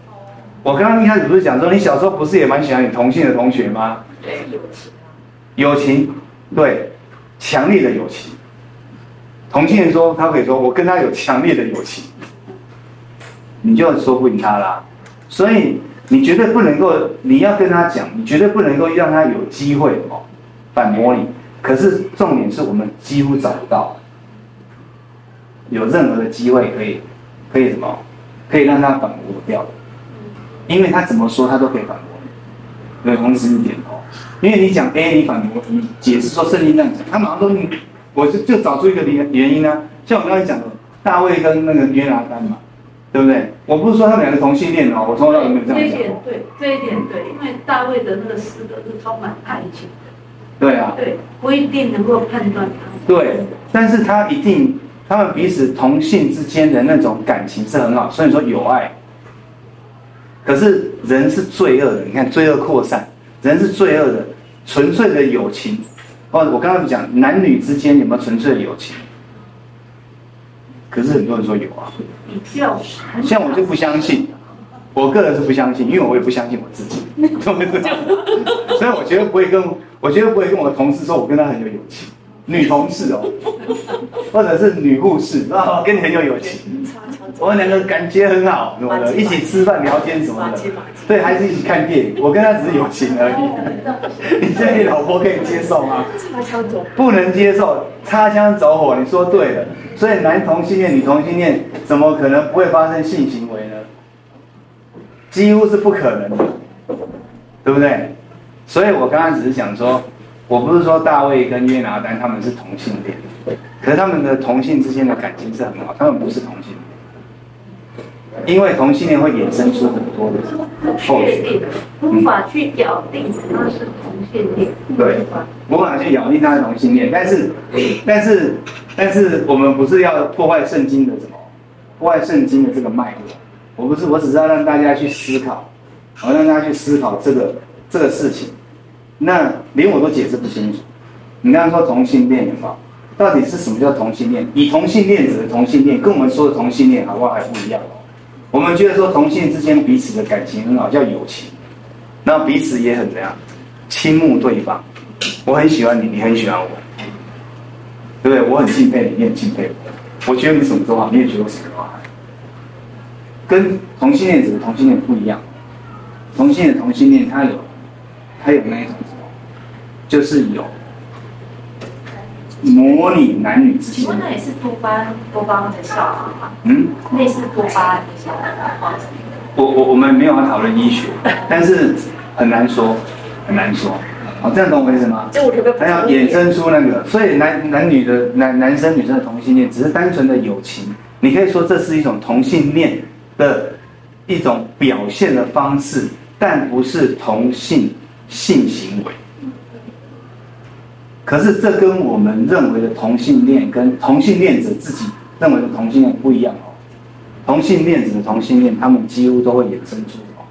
我刚刚一开始不是讲说，你小时候不是也蛮喜欢你同性的同学吗？对，友情。友情，对，强烈的友情。同性人说他可以说我跟他有强烈的友情，你就说不赢他啦。所以你绝对不能够，你要跟他讲，你绝对不能够让他有机会哦。反驳你，可是重点是我们几乎找不到有任何的机会可以可以什么，可以让他反驳掉的，因为他怎么说他都可以反驳你，对，同时你点头，因为你讲 A，你反驳你解释说圣经这样讲，他马上说你，我就就找出一个原原因呢、啊，像我刚才讲的大卫跟那个约拿单嘛，对不对？我不是说他们两个同性恋哦，我从来没有这样讲。这一点对，这一点对，因为大卫的那个诗歌是充满爱情的。对啊，对，不一定能够判断他。对，但是他一定，他们彼此同性之间的那种感情是很好，所以说有爱。可是人是罪恶的，你看罪恶扩散，人是罪恶的，纯粹的友情。哦，我刚刚讲男女之间有没有纯粹的友情？可是很多人说有啊，比较像我就不相信。我个人是不相信，因为我也不相信我自己，*laughs* 所以我觉得不会跟，我觉得不会跟我的同事说我跟他很有友情，女同事哦，*laughs* 或者是女护士啊，跟你很有友情，我们两个感觉很好，什么的，一起吃饭聊天什么的，对，还是一起看电影，我跟他只是友情而已。*laughs* 你现在老婆可以接受吗？擦枪走火，不能接受，擦枪走火，你说对了。所以男同性恋、女同性恋，怎么可能不会发生性行为呢？几乎是不可能的，对不对？所以我刚刚只是想说，我不是说大卫跟约拿丹他们是同性恋，可是他们的同性之间的感情是很好，他们不是同性恋，因为同性恋会衍生出很多的后续，无法去咬定他是同性恋。对，无法去咬定他是同性恋，但是，但是，但是我们不是要破坏圣经的什么，破坏圣经的这个脉络。我不是，我只是要让大家去思考，我让大家去思考这个这个事情。那连我都解释不清楚。你刚刚说同性恋有没有？到底是什么叫同性恋？以同性恋者的同性恋跟我们说的同性恋好不好还不一样哦。我们觉得说同性之间彼此的感情很好，叫友情，那彼此也很怎样，倾慕对方。我很喜欢你，你很喜欢我。对不对？我很敬佩你，你很敬佩我。我觉得你什么都好，你也觉得我什么都好。跟同性恋者的同性恋不一样，同性恋的同性恋他有，他有那一种，就是有模拟男女之间。请问那也是多巴多巴胺的效果吗？嗯，类似多巴胺的效果。我我我们没有要讨论医学，但是很难说，很难说。好，这样懂我意思吗？就我可不可以？还要衍生出那个，所以男男女的男男生女生的同性恋只是单纯的友情，你可以说这是一种同性恋的一种表现的方式，但不是同性性行为。可是这跟我们认为的同性恋跟同性恋者自己认为的同性恋不一样哦。同性恋者的同性恋，他们几乎都会衍生出哦。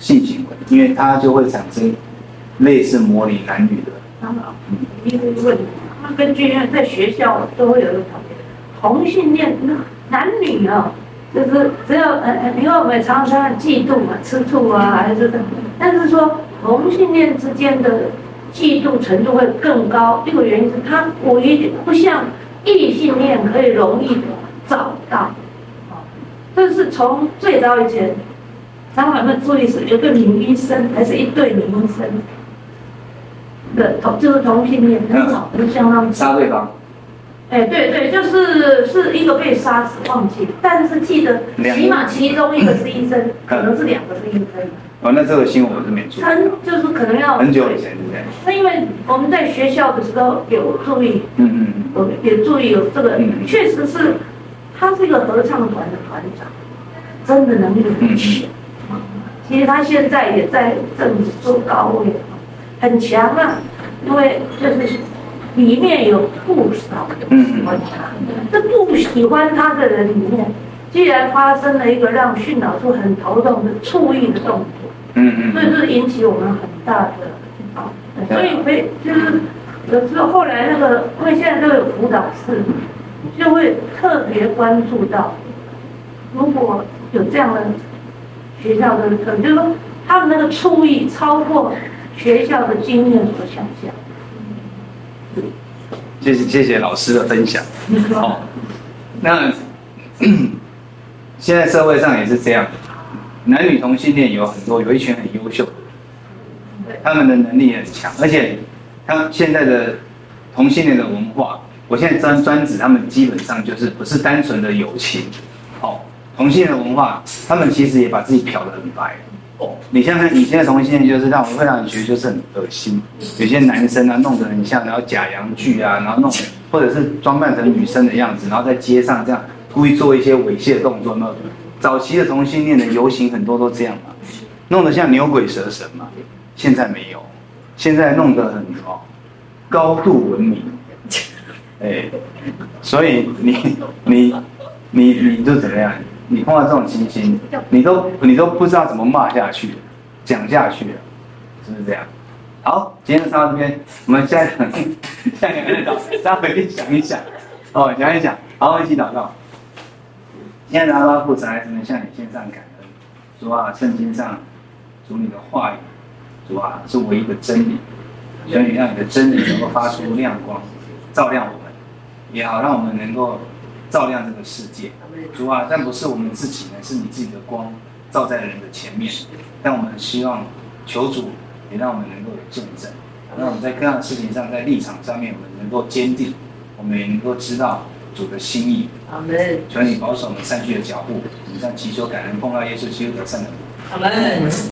性行为，因为它就会产生类似模拟男女的。嗯，一个问题，那根据在学校都会有一个同性恋那男女啊，就是只有呃，因为我们常常嫉妒嘛，吃醋啊，还是什么，但是说同性恋之间的嫉妒程度会更高，一个原因是他我一不像异性恋可以容易的找到，这是从最早以前。他们有没有注意是有个女医生，还是一对女医生的同，就是同性恋，很少，就像他们杀对方。哎，对对，就是是一个被杀死，忘记，但是记得起码其中一个是医生，可能是两个是医生。哦，那这个新闻我是没注意。很就是可能要很久以前，对不对？那因为我们在学校的时候有注意，嗯嗯嗯，有注意有这个，确实是，他是一个合唱团的团长，真的能力很强。其实他现在也在政治做高位，很强啊。因为就是里面有不少的不喜欢他，这不喜欢他的人里面，既然发生了一个让训导处很头痛的触意的动作，嗯嗯，所以是引起我们很大的啊，所以会就是有时候后来那个，因为现在都有辅导室，就会特别关注到，如果有这样的。学校的可能就是说，他们那个触意超过学校的经验所想象。谢谢谢谢老师的分享。好，那 *clears throat* 现在社会上也是这样，男女同性恋有很多，有一群很优秀的，他们的能力很强，而且他现在的同性恋的文化，我现在专专指他们基本上就是不是单纯的友情，好。同性的文化，他们其实也把自己漂得很白。哦，你像看以前的同性恋，就是让我会让你觉得就是很恶心。有些男生啊，弄得很像，然后假阳具啊，然后弄，或者是装扮成女生的样子，然后在街上这样故意做一些猥亵的动作。那早期的同性恋的游行很多都这样嘛，弄得像牛鬼蛇神嘛。现在没有，现在弄得很哦，高度文明。哎，所以你你你你就怎么样？你碰到这种情形，你都你都不知道怎么骂下去，讲下去，是不是这样？好，今天上到这边，我们现在现在来祷，大家回去想一想，哦，想一想，好，一起祷告。现在阿爸父，孩子们向你献上感恩，主啊，圣经上主你的话语，主啊是唯一的真理，所以让你的真理能够发出亮光，照亮我们，也好让我们能够。照亮这个世界，主啊！但不是我们自己呢，是你自己的光照在人的前面。但我们希望求主也让我们能够有见证，让我们在各样的事情上，在立场上面，我们能够坚定，我们也能够知道主的心意。阿门。求你保守我们三句的脚步，我们向祈求感恩，奉到耶稣基督的圣名。阿门。